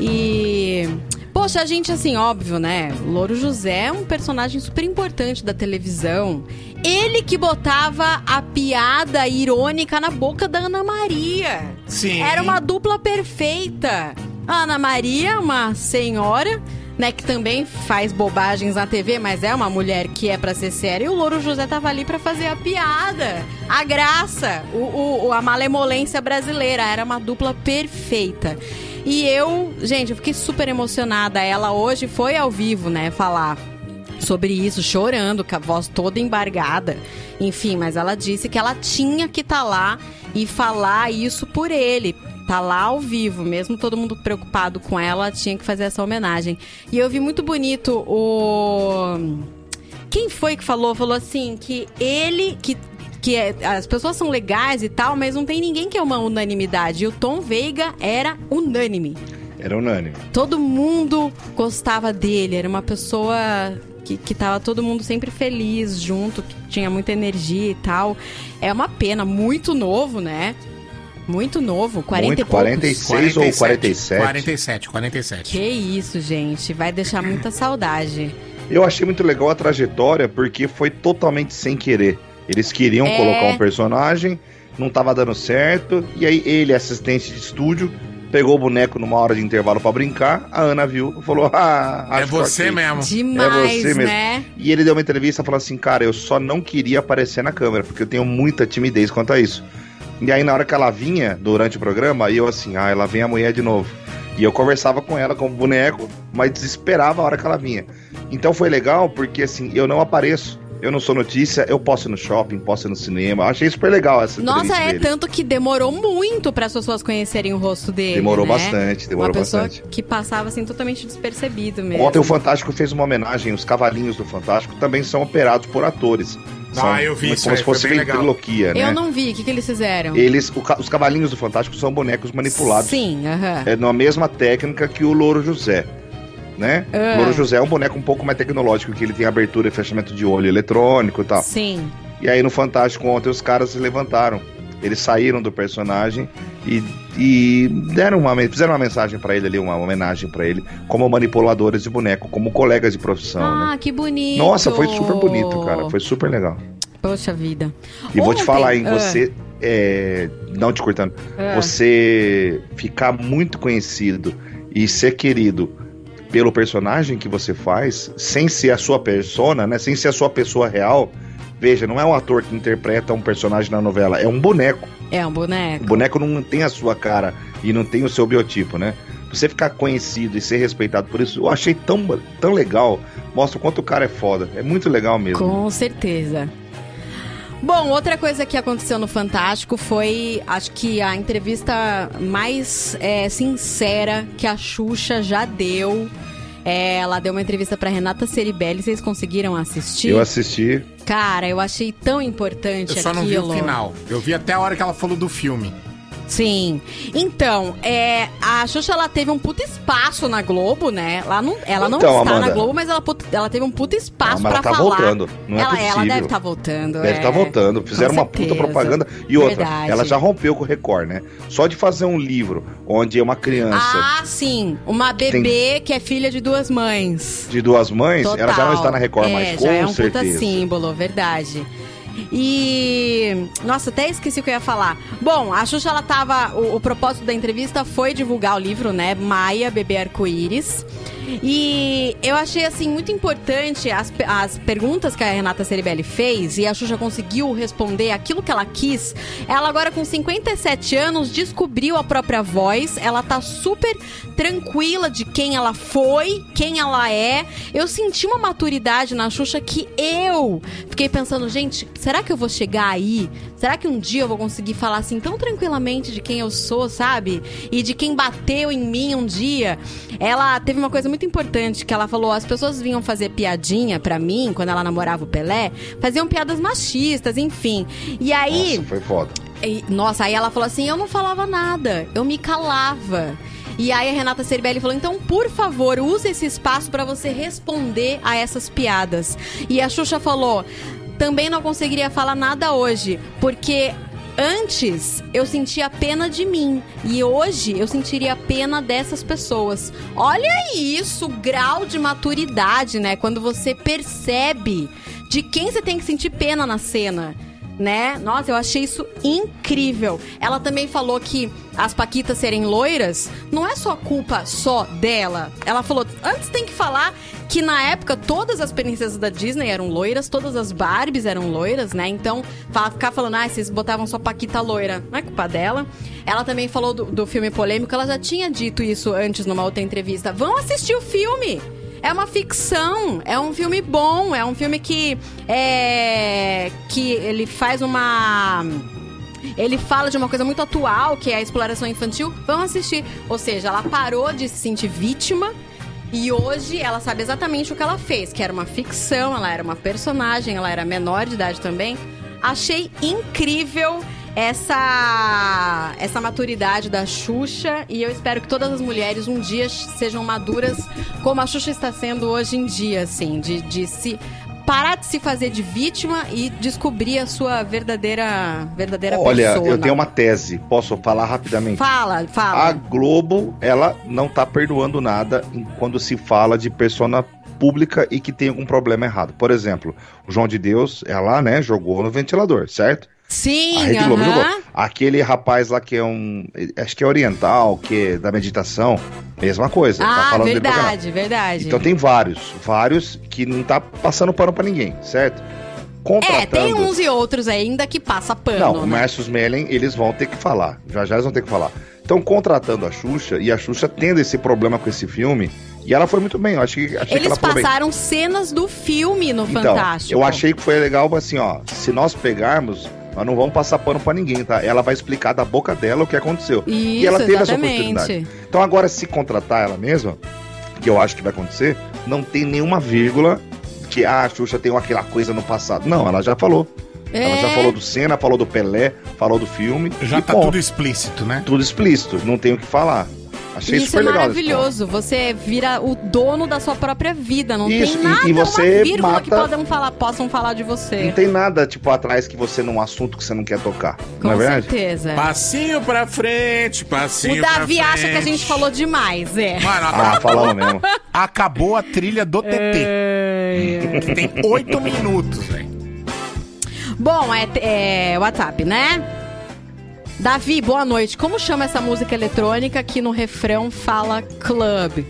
E. Poxa, a gente, assim, óbvio, né? Louro José é um personagem super importante da televisão. Ele que botava a piada irônica na boca da Ana Maria. Sim. Era uma dupla perfeita. A Ana Maria, uma senhora, né, que também faz bobagens na TV, mas é uma mulher que é pra ser séria. E o Louro José tava ali pra fazer a piada, a graça, o, o- a malemolência brasileira. Era uma dupla perfeita. E eu, gente, eu fiquei super emocionada. Ela hoje foi ao vivo, né, falar sobre isso, chorando, com a voz toda embargada. Enfim, mas ela disse que ela tinha que estar lá e falar isso por ele. Tá lá ao vivo, mesmo todo mundo preocupado com ela, ela tinha que fazer essa homenagem. E eu vi muito bonito o. Quem foi que falou? Falou assim que ele. que que é- as pessoas são legais e tal, mas não tem ninguém que é uma unanimidade. E o Tom Veiga era unânime. Era unânime. Todo mundo gostava dele, era uma pessoa que, que tava todo mundo sempre feliz junto, que tinha muita energia e tal. É uma pena, muito novo, né? Muito novo, 40 Muito, e poucos. 46 ou 47? 47, 47. Que isso, gente, vai deixar muita saudade. Eu achei muito legal a trajetória porque foi totalmente sem querer. Eles queriam É. colocar um personagem, não tava dando certo, e aí ele, assistente de estúdio, pegou o boneco numa hora de intervalo pra brincar, a Ana viu e falou: Ah, É acho você ok." mesmo. Demais, né? E ele deu uma entrevista falando assim: Cara, eu só não queria aparecer na câmera, porque eu tenho muita timidez quanto a isso. E aí, na hora que ela vinha durante o programa, eu assim: Ah, ela vem a mulher de novo. E eu conversava com ela como boneco, mas desesperava a hora que ela vinha. Então foi legal porque assim, eu não apareço. Eu não sou notícia, eu posso ir no shopping, posso ir no cinema. Eu achei super legal essa Nossa, é dele. tanto que demorou muito para as pessoas conhecerem o rosto dele. Demorou né? bastante, demorou Uma pessoa bastante. que passava assim totalmente despercebido mesmo. Ontem o Fantástico fez uma homenagem, os cavalinhos do Fantástico também são operados por atores. São Ah, eu vi como isso aí, se fosse ventriloquia, né? Eu não vi, o que, que eles fizeram? Eles, o os cavalinhos do Fantástico são bonecos manipulados. Sim, aham. É na mesma técnica que o Louro José. Né? O Louro José é um boneco um pouco mais tecnológico, que ele tem abertura e fechamento de olho eletrônico e tal. Sim. E aí no Fantástico ontem os caras se levantaram. Eles saíram do personagem e, e deram uma, fizeram uma mensagem pra ele ali, uma homenagem pra ele, como manipuladores de boneco, como colegas de profissão, né? Ah, que bonito. Nossa, foi super bonito, cara. Foi super legal. Poxa vida. E vou te Ontem- falar, hein, Ah. você. É, não te cortando. Ah. Você ficar muito conhecido e ser querido pelo personagem que você faz, sem ser a sua persona, né? Sem ser a sua pessoa real. Veja, não é um ator que interpreta um personagem na novela, é um boneco. É um boneco. O boneco não tem a sua cara e não tem o seu biotipo, né? Você ficar conhecido e ser respeitado por isso, eu achei tão, tão legal. Mostra o quanto o cara é foda. É muito legal mesmo. Com certeza. Bom, outra coisa que aconteceu no Fantástico foi, acho que a entrevista mais é, sincera que a Xuxa já deu. É, ela deu uma entrevista pra Renata Ceribelli. Vocês conseguiram assistir? Eu assisti. Cara, eu achei tão importante Eu só não aquilo. vi o final. Eu vi até a hora que ela falou do filme. Sim. Então, é, a Xuxa ela teve um puta espaço na Globo, né? Ela não, ela não Então, está na Amanda. Globo, mas ela, ela teve um puta espaço ela pra tá falar. voltando, não é ela, ela possível. deve estar voltando. Deve é. estar voltando. Fizeram uma puta propaganda. E outra, Verdade. ela já rompeu com o Record, né? Só de fazer um livro onde é uma criança Ah, sim. Uma bebê que é filha de duas mães. de duas mães, ela já não Total. está na Record é, mais, com já é um certeza. puta símbolo, verdade. E. Nossa, até esqueci o que eu ia falar. Bom, a Xuxa, ela tava. O, o propósito da entrevista foi divulgar o livro, né? Maia, Bebê Arco-Íris. E eu achei, assim, muito importante as, as perguntas que a Renata Ceribelli fez e a Xuxa conseguiu responder aquilo que ela quis. Ela agora, com 57 anos, descobriu a própria voz. Ela tá super tranquila de quem ela foi, quem ela é. Eu senti uma maturidade na Xuxa que eu fiquei pensando, gente, será que eu vou chegar aí Será que um dia eu vou conseguir falar assim tão tranquilamente de quem eu sou, sabe? E de quem bateu em mim um dia? Ela teve uma coisa muito importante que ela falou: as pessoas vinham fazer piadinha pra mim quando ela namorava o Pelé, faziam piadas machistas, enfim. E aí. Nossa, foi foda. E, nossa, aí ela falou assim: eu não falava nada, eu me calava. E aí a Renata Ceribelli falou: então, por favor, use esse espaço para você responder a essas piadas. E a Xuxa falou: também não conseguiria falar nada hoje, porque Antes eu sentia pena de mim e hoje eu sentiria pena dessas pessoas. Olha isso, o grau de maturidade, né? Quando você percebe de quem você tem que sentir pena na cena né? Nossa, eu achei isso incrível. Ela também falou que as Paquitas serem loiras não é só culpa só dela. Ela falou, antes tem que falar que na época todas as princesas da Disney eram loiras, todas as Barbies eram loiras, né? Então, ficar falando, ah, vocês botavam só Paquita loira, não é culpa dela. Ela também falou do, do filme polêmico, ela já tinha dito isso antes numa outra entrevista. Vão assistir o filme! É uma ficção, é um filme bom, é um filme que é que ele faz uma ele fala de uma coisa muito atual, que é a exploração infantil. Vão assistir. Ou seja, ela parou de se sentir vítima e hoje ela sabe exatamente o que ela fez, que era uma ficção, ela era uma personagem, ela era menor de idade também. Achei incrível essa essa maturidade da Xuxa e eu espero que todas as mulheres um dia sejam maduras como a Xuxa está sendo hoje em dia, assim, de, de se parar de se fazer de vítima e descobrir a sua verdadeira verdadeira Olha, persona. eu tenho uma tese, posso falar rapidamente? Fala, fala. A Globo, ela não tá perdoando nada quando se fala de persona pública e que tem algum problema errado. Por exemplo, o João de Deus, ela, né, jogou no ventilador, certo? Sim, A Rede Globo aham. jogou. Aquele rapaz lá que é um. Acho que é oriental, que é da meditação. Mesma coisa. tá Ah, caralho. verdade, verdade. Então tem vários, vários que não tá passando pano pra ninguém, certo? É, tem uns e outros ainda que passa pano, Não, o né? Márcio Smelling, eles vão ter que falar. Já já eles vão ter que falar. Então, contratando a Xuxa, e a Xuxa tendo esse problema com esse filme, e ela foi muito bem, eu acho que, achei que Eles ela foi bem. passaram cenas do filme no Então, Fantástico. eu achei que foi legal, assim, ó, se nós pegarmos, nós não vamos passar pano pra ninguém, tá? Ela vai explicar da boca dela o que aconteceu. e ela Isso, teve essa exatamente. oportunidade. Então, agora, se contratar ela mesma, que eu acho que vai acontecer, não tem nenhuma vírgula que ah, a Xuxa tem aquela coisa no passado. Não, ela já falou. Ela já É. falou do Senna, falou do Pelé, falou do filme. Já e tá ponto. tudo explícito, né? Tudo explícito, não tem o que falar. Achei Isso super é legal. maravilhoso. Você vira o dono da sua própria vida. Não Isso, tem e- nada, e você uma vírgula que mata- podem falar, possam falar de você. Não tem nada, tipo, atrás que você num assunto que você não quer tocar. Com não é verdade? certeza. Passinho pra frente, passinho O Davi acha que a gente falou demais, é. Mano, Ah, falamos mesmo. Acabou a trilha do TT. É. Tem oito minutos, velho. Bom, é, é WhatsApp, né? Davi, boa noite. Como chama essa música eletrônica que no refrão fala club?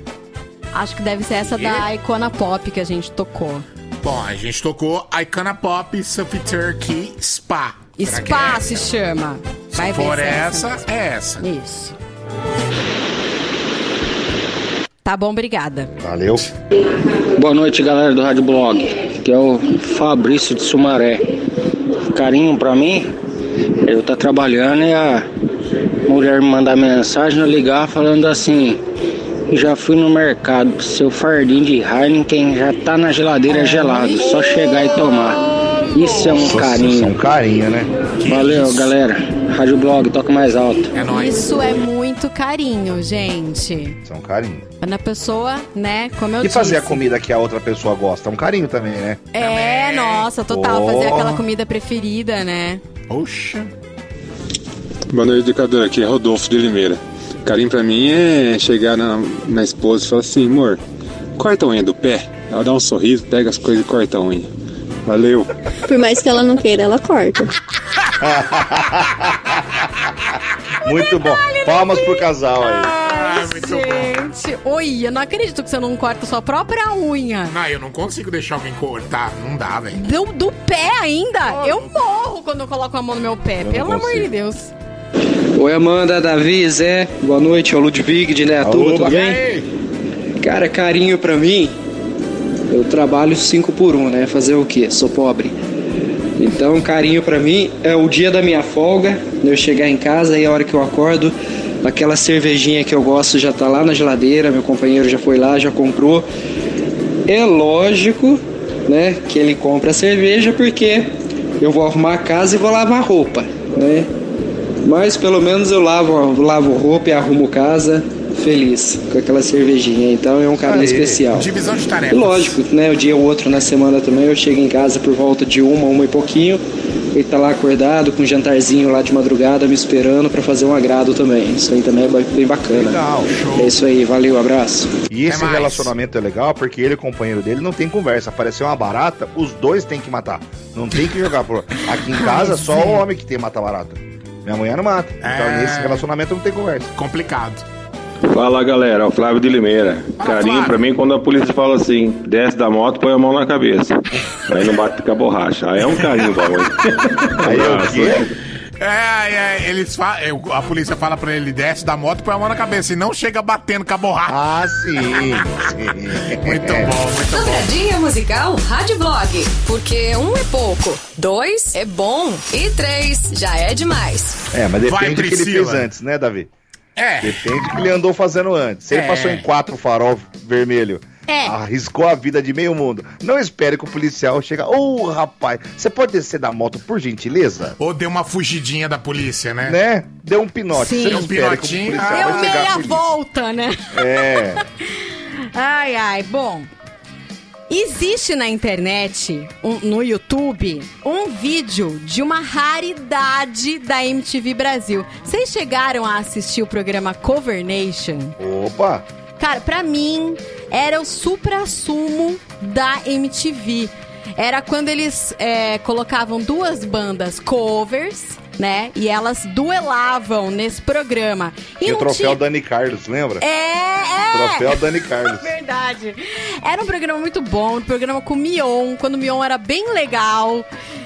Acho que deve ser essa da Icona Pop que a gente tocou. Bom, a gente tocou Icona Pop, Sophie Turkey, Spa. Será Spa é se chama. Vai Se ver for é essa, mesmo. é essa. Isso. Tá bom, obrigada. Valeu. Boa noite, galera do Rádio Blog. Que é o Fabrício de Sumaré. Carinho pra mim, eu tá trabalhando e a mulher me mandar mensagem, eu ligar falando assim: já fui no mercado, seu fardinho de Heineken já tá na geladeira gelado, só chegar e tomar. Isso é um Nossa, carinho. Isso é um carinho, né? Valeu, galera. Rádio Blog, toca mais alto. É Isso é muito carinho, gente. Isso é um carinho. Quando a pessoa, né, como eu E fazer a disse. comida que a outra pessoa gosta é um carinho também, né? É, nossa, total. Fazer aquela comida preferida, né? Oxa. Boa noite, educador. Aqui é Rodolfo de Limeira. Carinho pra mim é chegar na, na esposa e falar assim, amor, corta a unha do pé. Ela dá um sorriso, pega as coisas e corta a unha. Valeu. Por mais que ela não queira, ela corta. Muito bom. Palmas pro casal aí. Ah, muito bom. Gente, oi, eu não acredito que você não corta sua própria unha. Não, eu não consigo deixar alguém cortar. Não dá, velho. Do, do pé ainda? Eu morro quando eu coloco a mão no meu pé, não pelo amor de Deus. Oi, Amanda, Davi, Zé. Boa noite, é o Ludwig de Neatuba, tudo bem? Cara, carinho pra mim. Eu trabalho 5 por 1, um, né? Fazer o quê? Sou pobre. Então, carinho pra mim é o dia da minha folga, eu chegar em casa e a hora que eu acordo, aquela cervejinha que eu gosto já tá lá na geladeira, meu companheiro já foi lá, já comprou. É lógico, né, que ele compra a cerveja porque eu vou arrumar a casa e vou lavar roupa, né? Mas pelo menos eu lavo, lavo roupa e arrumo casa feliz com aquela cervejinha. Então é um carinho Aí, especial. divisão de tarefas. Lógico, né? O dia ou outro na semana também eu chego em casa por volta de uma, uma e pouquinho. Ele tá lá acordado com um jantarzinho lá de madrugada me esperando pra fazer um agrado também. Isso aí também é bem bacana. Legal, É isso aí, valeu, abraço. E esse relacionamento é legal porque ele e o companheiro dele não tem conversa. Apareceu uma barata, os dois têm que matar. Não tem que jogar pro. Aqui em casa, só o homem que tem que matar barata. Minha mulher não mata. Então É. nesse relacionamento não tem conversa. Complicado. Fala galera, é o Flávio de Limeira. Carinho pra mim quando a polícia fala assim: desce da moto, põe a mão na cabeça. Aí não bate com a borracha. Aí é um carinho bom. hein? Aí é o quê? É, é, eles fa... é, a polícia fala pra ele, desce da moto, põe a mão na cabeça e não chega batendo com a borracha. Ah, sim. muito bom, muito bom. Dobradinha musical Rádio Blog. Porque um é pouco, dois é bom e três já é demais. É, mas Vai, depende do que ele fez antes, né, Davi? É. Depende do que ele andou fazendo antes. Se ele É. passou em quatro farol vermelho, É. arriscou a vida de meio mundo. Não espere que o policial chegue. Ô, rapaz, você pode descer da moto por gentileza? Ou deu uma fugidinha da polícia, né? Né? Deu um pinote. Sim. Você não Um que o pinotinho. policial. Deu meia volta, né? É. Ai, ai, bom. Existe na internet, um- no YouTube, um vídeo de uma raridade da MTV Brasil. Vocês chegaram a assistir o programa Cover Nation? Opa! Cara, pra mim, era o supra-sumo da MTV. Era quando eles é, colocavam duas bandas covers, né? E elas duelavam nesse programa. E, o não troféu tinha- Dani Carlos, lembra? É, é! Troféu Dani Carlos. Verdade. Era um programa muito bom, um programa com o Mion, quando o Mion era bem legal.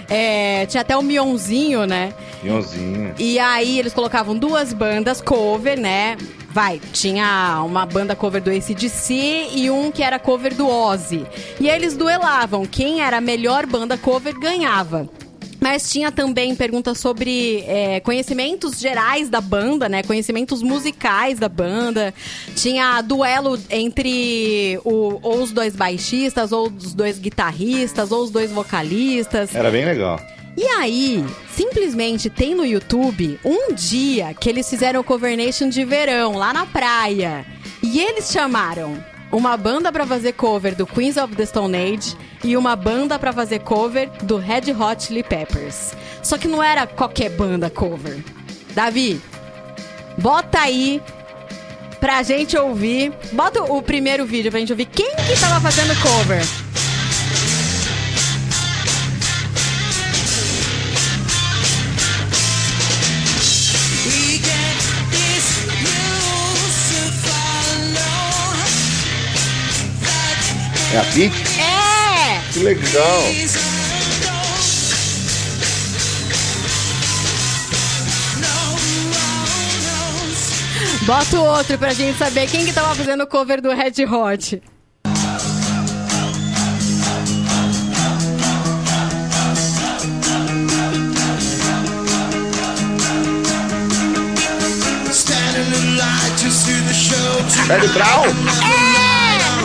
É, tinha até o Mionzinho, né? Mionzinho. E aí eles colocavam duas bandas cover, né? Vai, tinha uma banda cover do ACDC e um que era cover do Ozzy. E aí eles duelavam. Quem era a melhor banda cover ganhava. Mas tinha também perguntas sobre é, conhecimentos gerais da banda, né? Conhecimentos musicais da banda. Tinha duelo entre o- ou os dois baixistas, ou os dois guitarristas, ou os dois vocalistas. Era bem legal. E aí, simplesmente tem no YouTube um dia que eles fizeram o Cover Nation de verão, lá na praia. E eles chamaram uma banda pra fazer cover do Queens of the Stone Age e uma banda pra fazer cover do Red Hot Chili Peppers. Só que não era qualquer banda cover. Davi, bota aí pra gente ouvir. Bota o primeiro vídeo pra gente ouvir quem que tava fazendo cover. É a Pete? É! Que legal. Bota o outro pra gente saber quem que tava fazendo o cover do Red Hot. Charlie Brown? Never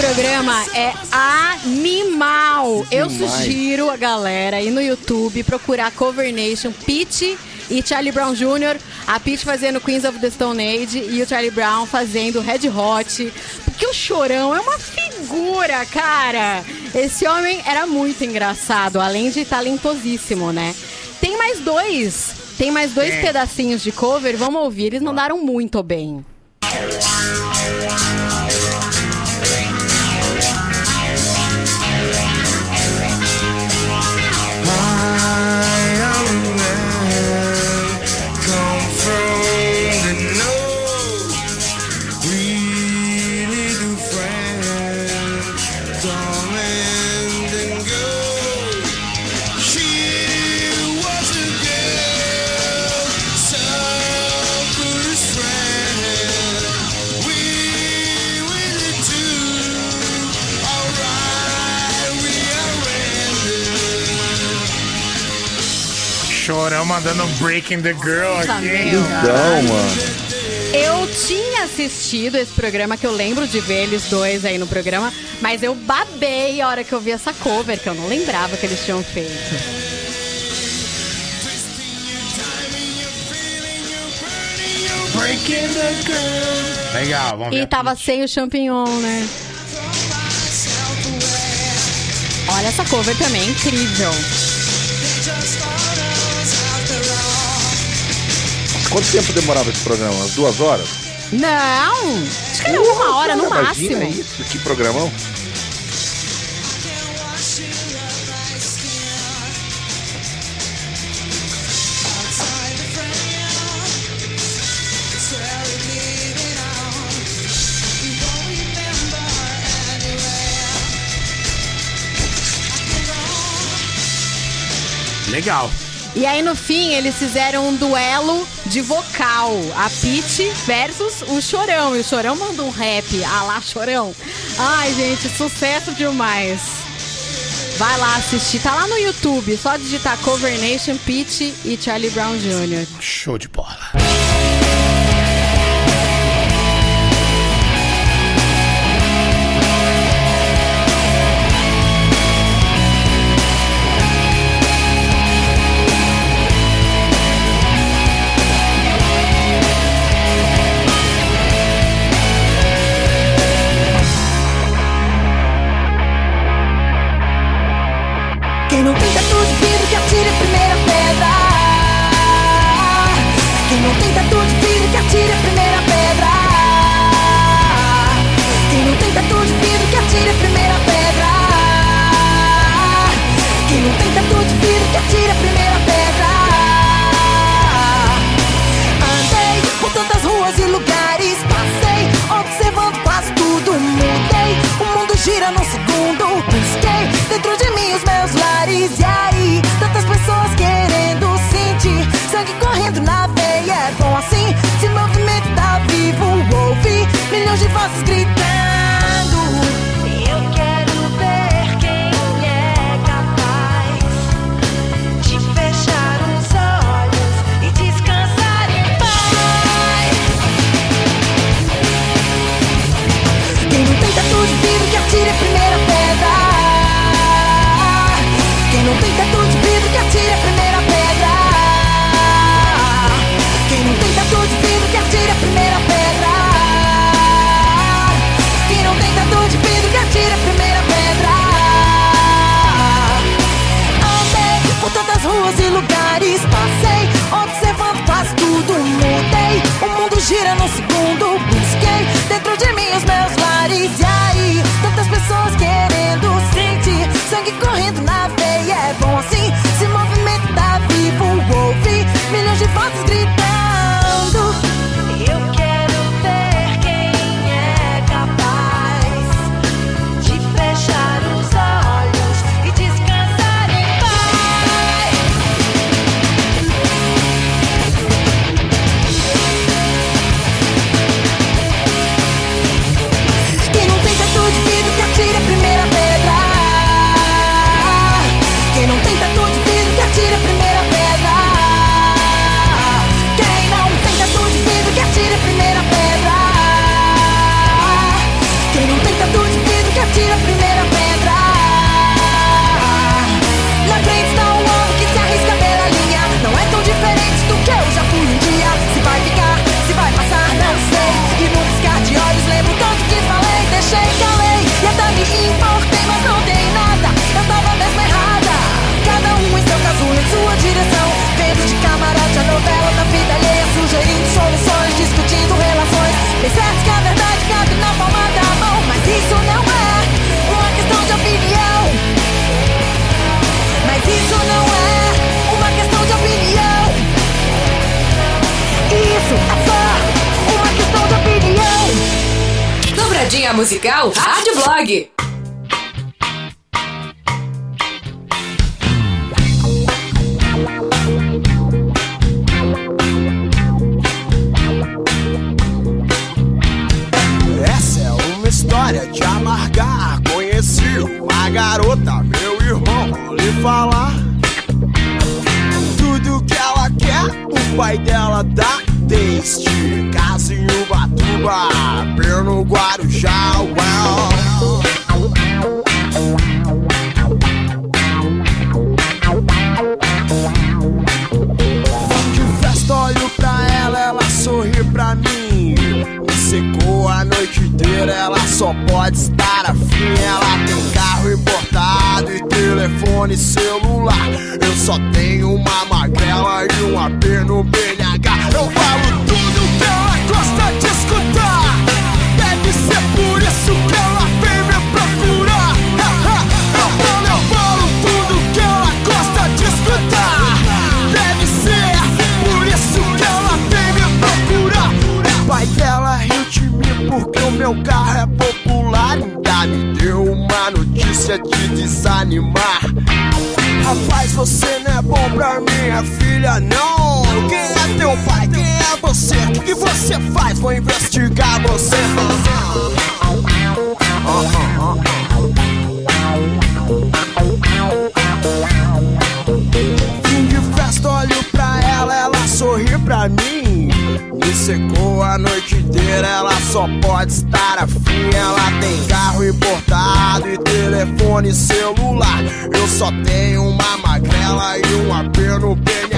programa é animal. Eu Demais. sugiro a galera aí no YouTube procurar Cover Nation, Pete e Charlie Brown Jr. A Pete fazendo Queens of the Stone Age e o Charlie Brown fazendo Red Hot. Porque o Chorão é uma figura, cara. Esse homem era muito engraçado, além de talentosíssimo, né? Tem mais dois. Tem mais dois É. pedacinhos de cover, vamos ouvir. Eles mandaram muito bem. Chorão mandando Breaking the Girl aqui. Então, mano. Eu tinha assistido esse programa, que eu lembro de ver eles dois aí no programa, mas eu babei a hora que eu vi essa cover, que eu não lembrava que eles tinham feito. Legal, vamos ver. E tava sem o champignon, né? Olha essa cover também, incrível. Quanto tempo demorava esse programa? As duas horas? Não! Acho que era uma hora no máximo. Isso, que programão. Legal. E aí no fim eles fizeram um duelo de vocal, a Pit versus o Chorão. E o Chorão mandou um rap, a lá Chorão. Ai, gente, sucesso demais. Vai lá assistir, tá lá no YouTube, só digitar Cover Nation, Pete e Charlie Brown Jr. Show de bola. lugares e aí tantas pessoas querendo sentir sangue correndo na veia. É bom assim se movimentar vivo, ouvir milhões de vozes gritando. Bon, Me secou a noite inteira, ela só pode estar afim. Ela tem carro importado e telefone celular. Eu só tenho uma magrela e um AP no PNH.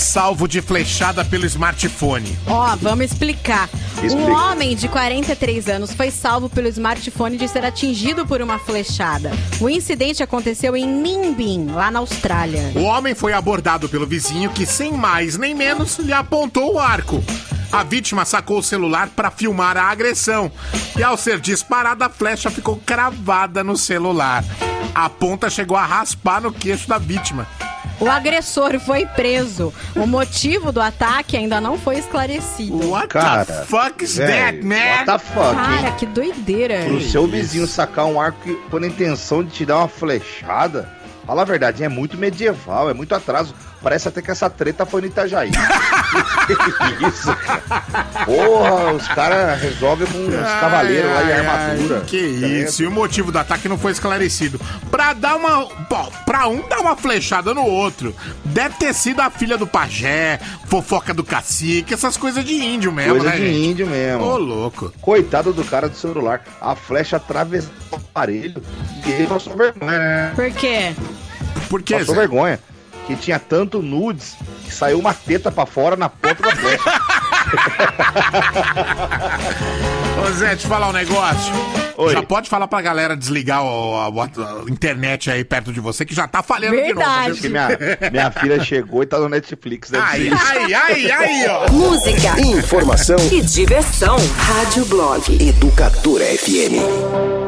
Salvo de flechada pelo smartphone. Ó, vamos explicar. Um Explica. homem de 43 anos foi salvo pelo smartphone de ser atingido por uma flechada. O incidente aconteceu em Nimbin, lá na Austrália. O homem foi abordado pelo vizinho que, sem mais nem menos, lhe apontou o arco. A vítima sacou o celular para filmar a agressão e, ao ser disparada, a flecha ficou cravada no celular. A ponta chegou a raspar no queixo da vítima. O agressor foi preso. O motivo do ataque ainda não foi esclarecido. What Cara, the fuck is velho, that, man? What the fuck, Cara, hein? que doideira. Pro seu vizinho sacar um arco com a intenção de te dar uma flechada, fala a verdade, é muito medieval, é muito atraso. Parece até que essa treta foi no Itajaí. que isso, cara? Porra, os caras resolvem com os cavaleiros lá e armadura. Que isso, e o motivo do ataque não foi esclarecido. Pra dar uma. Pô, pra um dar uma flechada no outro. Deve ter sido a filha do pajé, fofoca do cacique, essas coisas de índio mesmo, Coisa né? de gente? índio mesmo. Ô, louco. Coitado do cara do celular. A flecha atravessou o aparelho e ele passou vergonha, né? Por quê? Por quê, Passou vergonha. Que tinha tanto nudes que saiu uma teta pra fora na ponta da flecha. Ô Zé, te falar um negócio. Oi. Já pode falar pra galera desligar o- a, a- a internet aí perto de você, que já tá falhando de novo. Verdade. Porque minha, minha filha chegou e tá no Netflix. Isso. aí, aí, aí, ó. Música Informação e diversão. Rádio Blog. Educadora FM.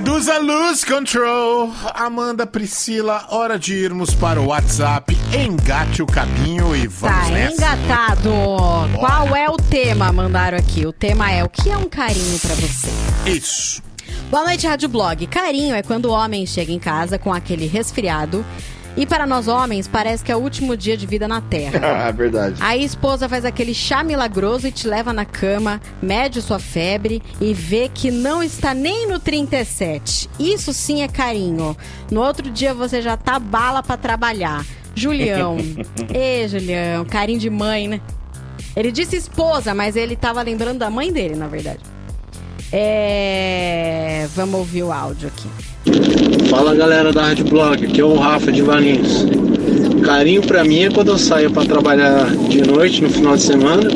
control? Medusa Lose Control. Amanda Priscila, hora de irmos para o WhatsApp. Engate o caminho e vamos Tá nessa. engatado. Qual é o tema? Mandaram aqui. O tema é o que é um carinho pra você? Isso. Boa noite, Rádio Blog. Carinho é quando o homem chega em casa com aquele resfriado. E para nós homens, parece que é o último dia de vida na Terra. É verdade. Aí a esposa faz aquele chá milagroso e te leva na cama, mede sua febre e vê que não está nem no 37. Isso sim é carinho. No outro dia você já tá bala pra trabalhar. Julião. Ê, Julião, carinho de mãe, né? Ele disse esposa, mas ele tava lembrando da mãe dele, na verdade. É. Vamos ouvir o áudio aqui. Fala galera da Rádio Blog, aqui é o Rafa de Valinhos. Carinho pra mim é quando eu saio pra trabalhar de noite, no final de semana,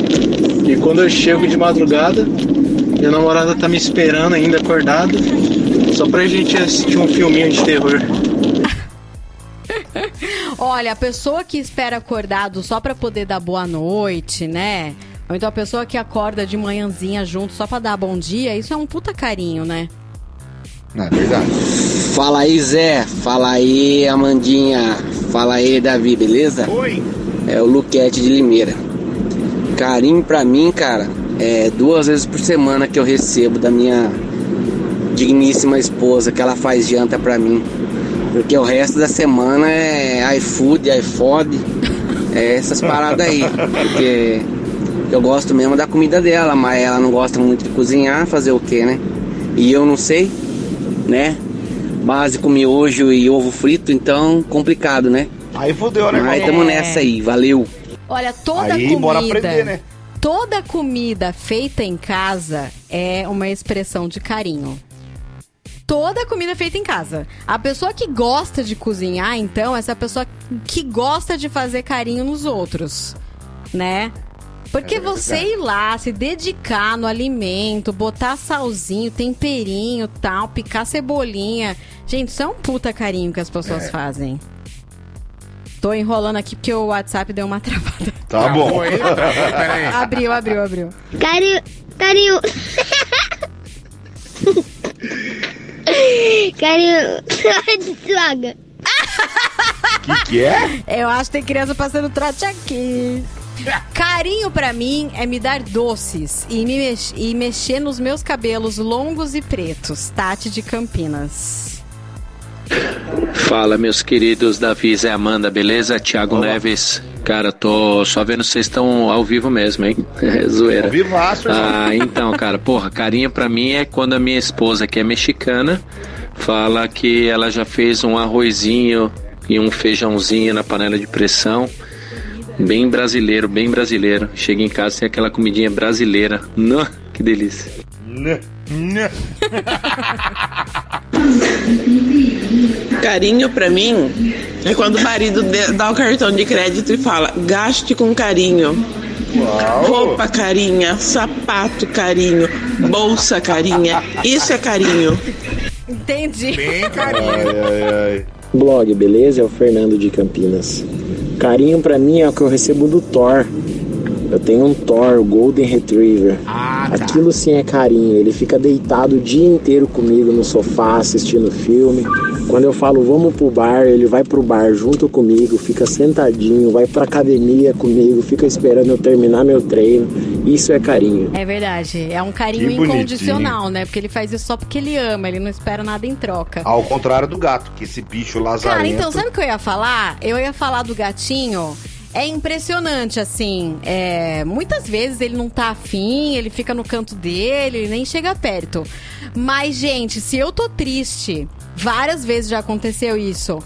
e quando eu chego de madrugada, minha namorada tá me esperando ainda acordada, só pra gente assistir um filminho de terror. Olha, a pessoa que espera acordado só pra poder dar boa noite, né? Ou então a pessoa que acorda de manhãzinha junto só pra dar bom dia, isso é um puta carinho, né? É verdade. Fala aí, Zé. Fala aí, Amandinha. Fala aí, Davi, beleza? Oi. É o Luquete de Limeira. Carinho pra mim, cara, é duas vezes por semana que eu recebo da minha digníssima esposa, que ela faz janta pra mim. Porque o resto da semana é iFood, iFod, é essas paradas aí. Porque eu gosto mesmo da comida dela, mas ela não gosta muito de cozinhar, fazer o quê, né? E eu não sei, né? Básico miojo e ovo frito, então complicado, né? Aí fodeu, né? Mas É. tamo nessa aí, valeu. Olha, toda Aí, comida. bora aprender, né? Toda comida feita em casa é uma expressão de carinho. Toda comida feita em casa. A pessoa que gosta de cozinhar, então, é essa pessoa que gosta de fazer carinho nos outros, né? Porque É você ir lá, se dedicar no alimento, botar salzinho, temperinho, tal, picar cebolinha. Gente, isso é um puta carinho que as pessoas É. fazem. Tô enrolando aqui porque o WhatsApp deu uma travada. Tá bom. Abriu, abriu, abriu. Carinho. Carinho. Carinho. Droga. que, que é? Eu acho que tem criança passando trote aqui. Carinho pra mim é me dar doces e, me mex- e mexer nos meus cabelos longos e pretos. Tati de Campinas. Fala, meus queridos Davi e Amanda, beleza? Thiago Neves. Cara, tô só vendo se vocês estão ao vivo mesmo, hein? É zoeira. Ao vivaço, irmão. Ah, então, cara, porra, carinho pra mim é quando a minha esposa, que é mexicana, fala que ela já fez um arrozinho e um feijãozinho na panela de pressão. Bem brasileiro, bem brasileiro. Chega em casa tem aquela comidinha brasileira. Nó, que delícia. Carinho pra mim é quando o marido dá o cartão de crédito e fala: gaste com carinho. Roupa carinha, sapato carinho, bolsa carinha. Isso é carinho. Entendi. Bem Blog, beleza? É o Fernando de Campinas. Carinho pra mim é o que eu recebo do Thor. Eu tenho um Thor, o Golden Retriever. Aquilo sim é carinho. Ele fica deitado o dia inteiro comigo no sofá assistindo filme. Quando eu falo vamos pro bar, ele vai pro bar junto comigo, fica sentadinho, vai pra academia comigo, fica esperando eu terminar meu treino. Isso é carinho. É verdade. É um carinho incondicional, né? Porque ele faz isso só porque ele ama, ele não espera nada em troca. Ao contrário do gato, que esse bicho lazarento... Cara, então, sabe o que eu ia falar? Eu ia falar do gatinho. É impressionante, assim. É, muitas vezes ele não tá afim, ele fica no canto dele, ele nem chega perto. Mas, gente, se eu tô triste, várias vezes já aconteceu isso.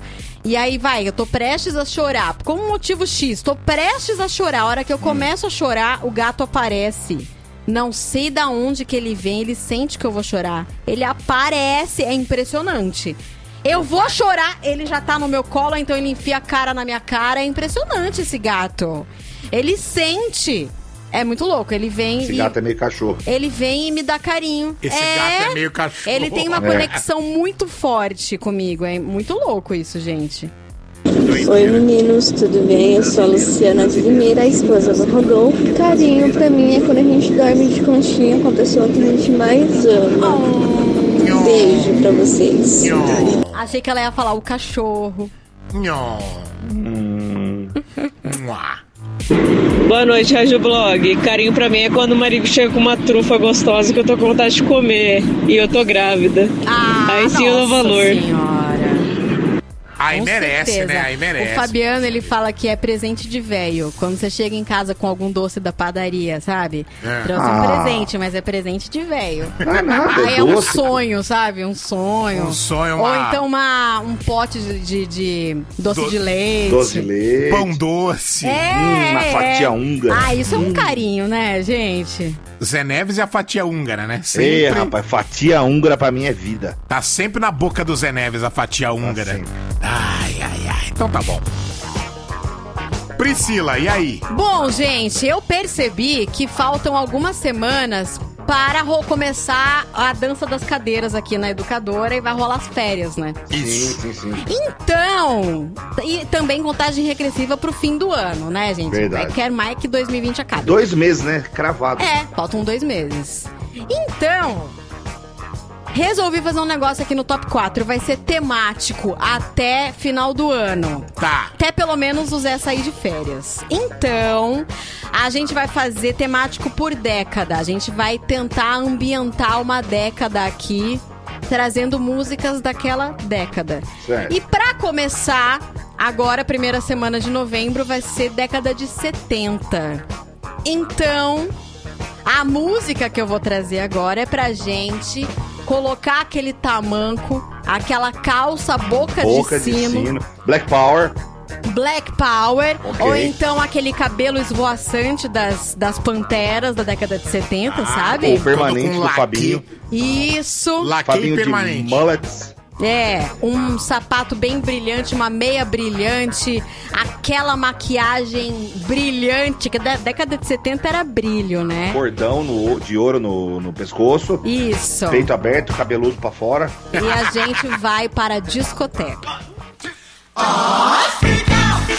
E aí vai, eu tô prestes a chorar. Por um motivo X, tô prestes a chorar. A hora que eu começo a chorar, o gato aparece. Não sei da onde que ele vem, ele sente que eu vou chorar. Ele aparece, é impressionante. Eu vou chorar, ele já tá no meu colo, então ele enfia a cara na minha cara. É impressionante esse gato. Ele sente. É muito louco. Ele vem Esse e. gato é meio cachorro. Ele vem e me dá carinho. Esse gato é meio cachorro. Ele tem uma É. conexão muito forte comigo. É muito louco isso, gente. Oi meninos, tudo bem? Eu sou a Luciana de Limeira, a esposa do Rodolfo. Carinho pra mim é quando a gente dorme de conchinha com a pessoa que a gente mais ama. Beijo pra vocês. Achei que ela ia falar o cachorro. Boa noite, Rádio Blog. Carinho pra mim é quando o marido chega com uma trufa gostosa que eu tô com vontade de comer e eu tô grávida. Aí sim eu dou valor. Aí Com merece, certeza. né? Aí merece. O Fabiano, ele fala que é presente de velho. Quando você chega em casa com algum doce da padaria, sabe? É. Trouxe Ah. um presente, mas é presente de velho. É nada, Aí é é um sonho, sabe? Um sonho. Um sonho, Ou uma- então uma, um pote de, de- de doce de leite. Doce de leite. Pão doce. É, Hum, uma é. fatia húngara. Ah, isso é um Hum. carinho, né, gente? Zé Neves e a fatia húngara, né? Ei, rapaz, fatia húngara pra mim é vida. Tá sempre na boca do Zé Neves a fatia húngara. Ai, ai, ai. Então tá bom. Priscila, e aí? Bom, gente, eu percebi que faltam algumas semanas para começar a dança das cadeiras aqui na educadora e vai rolar as férias, né? Isso. Sim, sim, sim. Então, e também contagem regressiva pro fim do ano, né, gente? Verdade. Quer mais que 2020 acabe. Dois meses, né? Cravado. É, faltam dois meses. Então, resolvi fazer um negócio aqui no top 4. Vai ser temático até final do ano. Tá. Até pelo menos o Zé sair de férias. Então, a gente vai fazer temático por década. A gente vai tentar ambientar uma década aqui, trazendo músicas daquela década. Certo. E pra começar, agora, primeira semana de novembro, vai ser década de 70. Então, a música que eu vou trazer agora é pra gente colocar aquele tamanco, aquela calça boca, Boca de, de sino, sino. Black Power. Black Power, Ok. ou então aquele cabelo esvoaçante das, das panteras da década de 70, sabe? O permanente do Fabinho. Isso. Fabinho de mullets. É, um sapato bem brilhante, uma meia brilhante, aquela maquiagem brilhante, que da década de 70 era brilho, né? Cordão no- de ouro no, no pescoço. Isso. Peito aberto, cabeludo pra fora. E a gente vai para a discoteca. Freak out.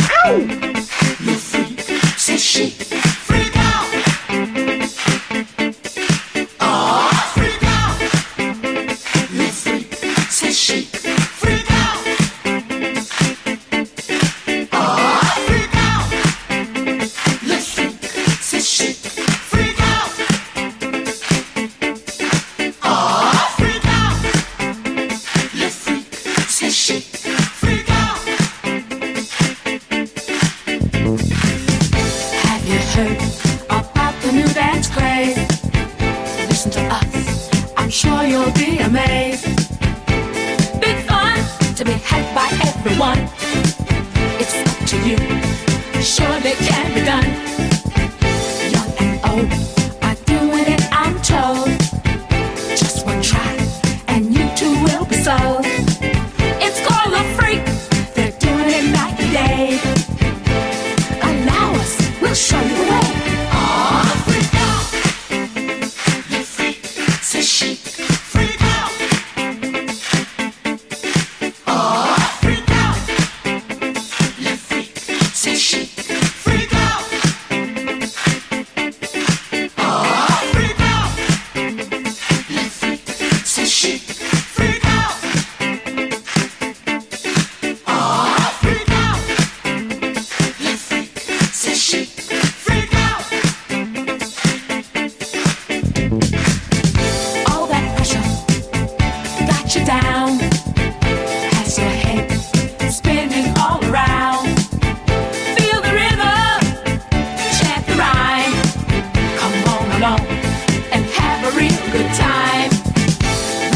time.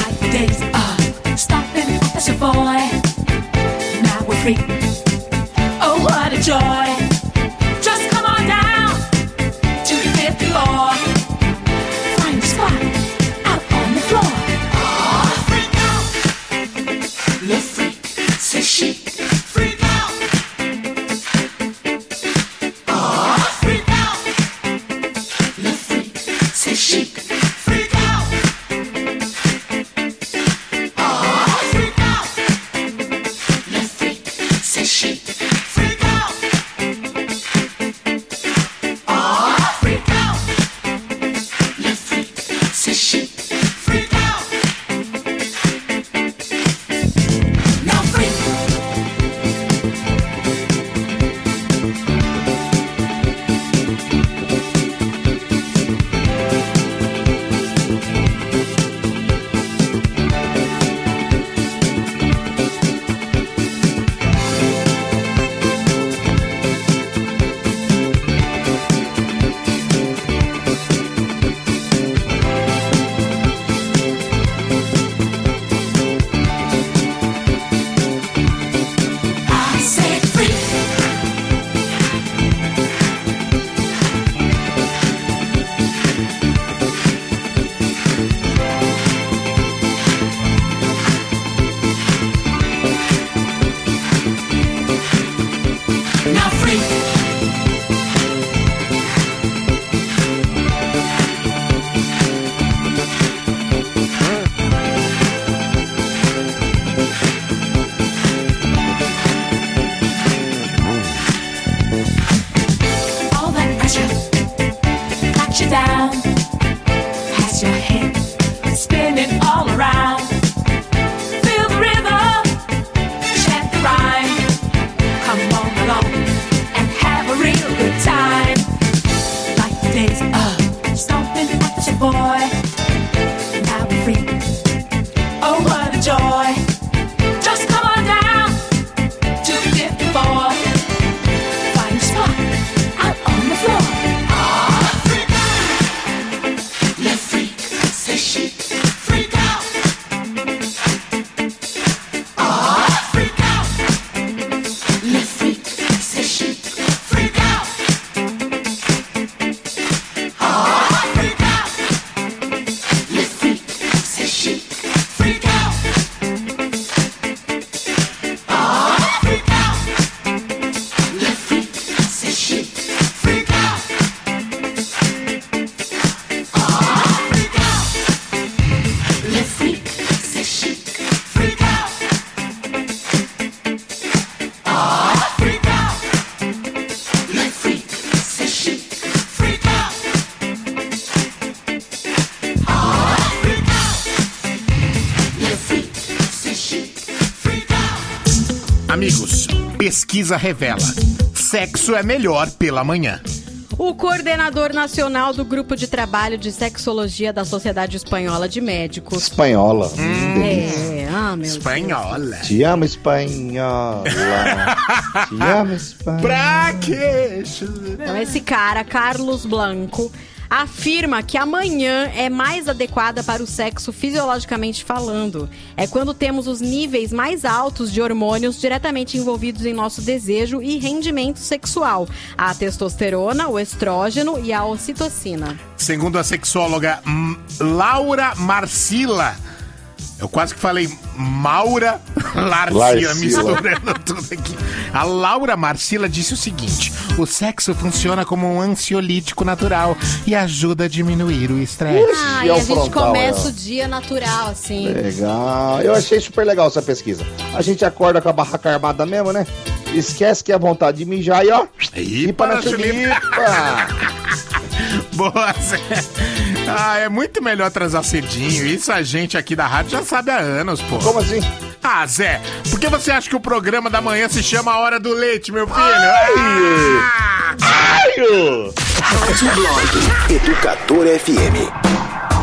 My days stopping the Now we're free. Pesquisa revela: sexo é melhor pela manhã. O coordenador nacional do Grupo de Trabalho de Sexologia da Sociedade Espanhola de Médicos. Espanhola. É, ah, meu Espanhola. Te amo, espanhola. Te amo, espanhola. Pra quê? Então, esse cara, Carlos Blanco, afirma que amanhã é mais adequada para o sexo fisiologicamente falando. É quando temos os níveis mais altos de hormônios diretamente envolvidos em nosso desejo e rendimento sexual: a testosterona, o estrógeno e a ocitocina. Segundo a sexóloga hum, Laura Marcila. Eu quase que falei Maura Larcila, Larcila. misturando tudo aqui. A Laura Marcila disse o seguinte: o sexo funciona como um ansiolítico natural e ajuda a diminuir o estresse. Ah, e a gente começa o dia natural, assim. Legal. Eu achei super legal essa pesquisa. A gente acorda com a barraca armada mesmo, né? Esquece que é vontade de mijar e ó. E para na chulipa. Boa, Zé. Ah, é muito melhor transar cedinho. Isso a gente aqui da rádio já sabe há anos, pô. Como assim? Ah, Zé, por que você acha que o programa da manhã se chama A Hora do Leite, meu filho? Ah! Rádio Blog Educador FM.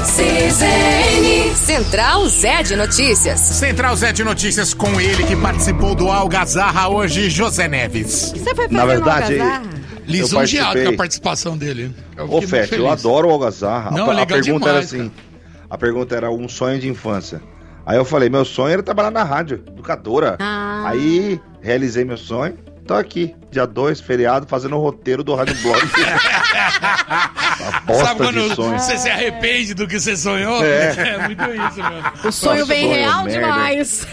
CZN Central Zé de Notícias. Central Zé de Notícias com ele que participou do Algazarra hoje, José Neves. Você foi Na verdade, Lisonjeado participei. com a participação dele. Ô, Fete, eu adoro o Algazarra. Não, a, é a pergunta demais, era assim: a pergunta era um sonho de infância. Aí eu falei, meu sonho era trabalhar na rádio, educadora. Ah. Aí realizei meu sonho Tô aqui, dia 2, feriado, fazendo o roteiro do Rádio Blog. Bosta Sabe quando de sonho. você se arrepende do que você sonhou? É. muito isso, mano. O sonho Nossa, vem sonho real merda. demais.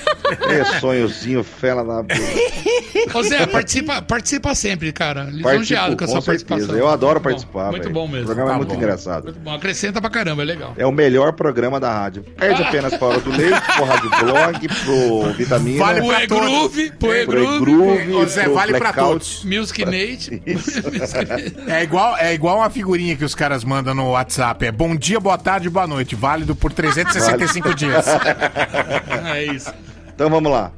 É, sonhozinho, fela na Ô Zé, participa, participa sempre, cara. Lisonjeado com a sua certeza. participação. Eu adoro Muito bom, participar, Muito velho. bom mesmo. O programa é Tá muito bom. engraçado. Muito bom. Acrescenta pra caramba, é legal. É o melhor programa da rádio. Perde apenas para o do Leite, pro Rádio Blog, pro Vitamina. Vale Pro. E-Groove, pro E-Groove. Ô, Zé, pro vale pra todos. Music Nate. É igual, é igual uma figurinha que os caras mandam no WhatsApp. É bom dia, boa tarde, boa noite. Válido por 365 dias. é isso. Então vamos lá.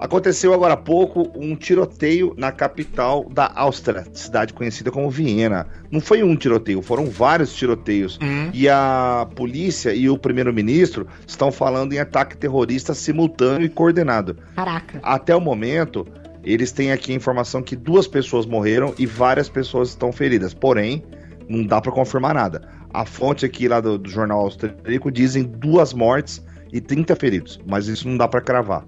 Aconteceu agora há pouco um tiroteio na capital da Áustria, cidade conhecida como Viena. Não foi um tiroteio, foram vários tiroteios. Hum. E a polícia e o primeiro-ministro estão falando em ataque terrorista simultâneo e coordenado. Caraca. Até o momento, eles têm aqui a informação que duas pessoas morreram e várias pessoas estão feridas. Porém, não dá pra confirmar nada. A fonte aqui lá do, do jornal austríaco dizem duas mortes e 30 feridos, mas isso não dá pra cravar.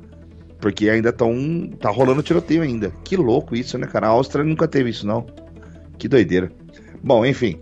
Porque ainda estão. tá rolando tiroteio ainda. Que louco isso, né, cara? A Áustria nunca teve isso, não. Que doideira. Bom, enfim.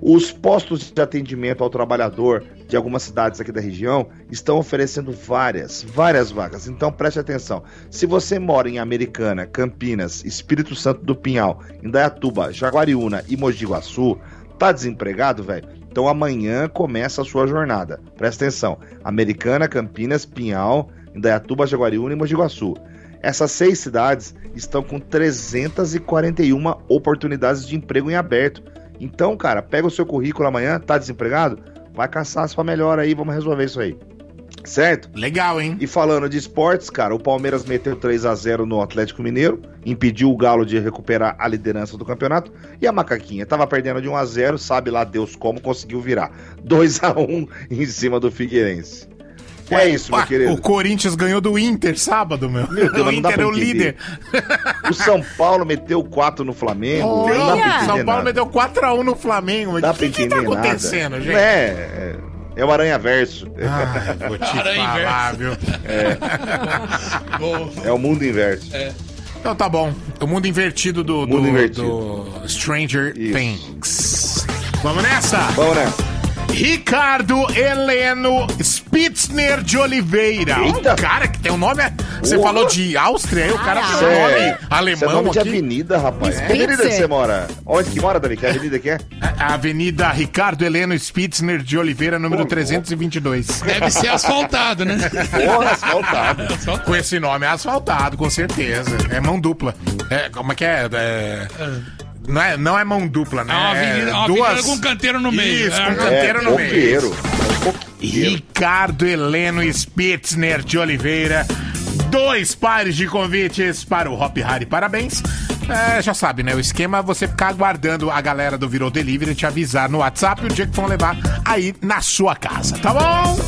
Os postos de atendimento ao trabalhador de algumas cidades aqui da região estão oferecendo várias, várias vagas. Então preste atenção. Se você mora em Americana, Campinas, Espírito Santo do Pinhal, Indaiatuba, Jaguariúna e Mogi Guaçu, tá desempregado, velho? Então amanhã começa a sua jornada. Presta atenção. Americana, Campinas, Pinhal, Indaiatuba, Jaguariúna e Mogi Guaçu. Essas seis cidades estão com 341 oportunidades de emprego em aberto. Então, cara, pega o seu currículo amanhã, tá desempregado? Vai caçar a sua melhor aí, vamos resolver isso aí. Certo? Legal, hein? E falando de esportes, cara, o Palmeiras meteu 3 a 0 no Atlético Mineiro, impediu o Galo de recuperar a liderança do campeonato, e a Macaquinha tava perdendo de 1 a 0, sabe lá Deus como conseguiu virar. 2 a 1 em cima do Figueirense. É isso, meu querido. O Corinthians ganhou do Inter sábado, meu. Meu Deus, o Inter é o entender. líder. O São Paulo meteu 4 no Flamengo. Não dá São Paulo nada. meteu 4x1 no Flamengo. O que, que tá acontecendo, nada. gente? É, é, é o Aranha Verso. Ai, vou te falar, viu? É o mundo inverso. Então tá bom. O mundo invertido do, do, Mundo invertido. do Stranger Things. Vamos nessa? Vamos nessa. Ricardo Heleno Spitzner de Oliveira. Eita. O cara que tem um nome. Você Porra. falou de Áustria, aí o cara tem um nome é, isso é alemão nome de aqui. avenida, rapaz. Que Spitzer. avenida que você mora? Onde que mora, Davi? Que avenida que é? A Avenida Ricardo Heleno Spitzner de Oliveira, número 322. Deve ser asfaltado, né? Porra, asfaltado. Com esse nome é asfaltado, com certeza. É mão dupla. É, como é que é? É, Não é, não é mão dupla, né? É uma avenida, uma avenida com um canteiro no meio. Isso, É. com um canteiro É, no meio. coqueiro. Ricardo Heleno Spitzner de Oliveira. Dois pares de convites para o Hop Harry. Parabéns. É, já sabe, né? O esquema é você ficar aguardando a galera do Virou Delivery te avisar no WhatsApp o dia que vão levar aí na sua casa, tá bom?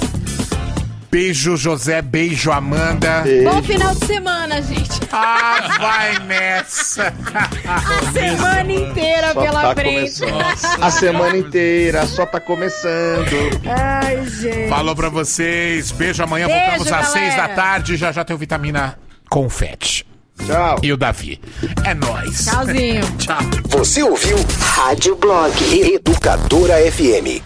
Beijo, José. Beijo, Amanda. Bom final de semana, gente. Ah, vai nessa. A semana inteira Só pela tá frente. começando. A semana inteira, só tá começando. Ai, gente. Falou pra vocês. Beijo. Amanhã Beijo, voltamos às seis da galera. tarde. Já já tem o Vitamina Confete. Tchau. E o Davi. É nóis. Tchauzinho. Tchau. Você ouviu Rádio Blog Educadora FM.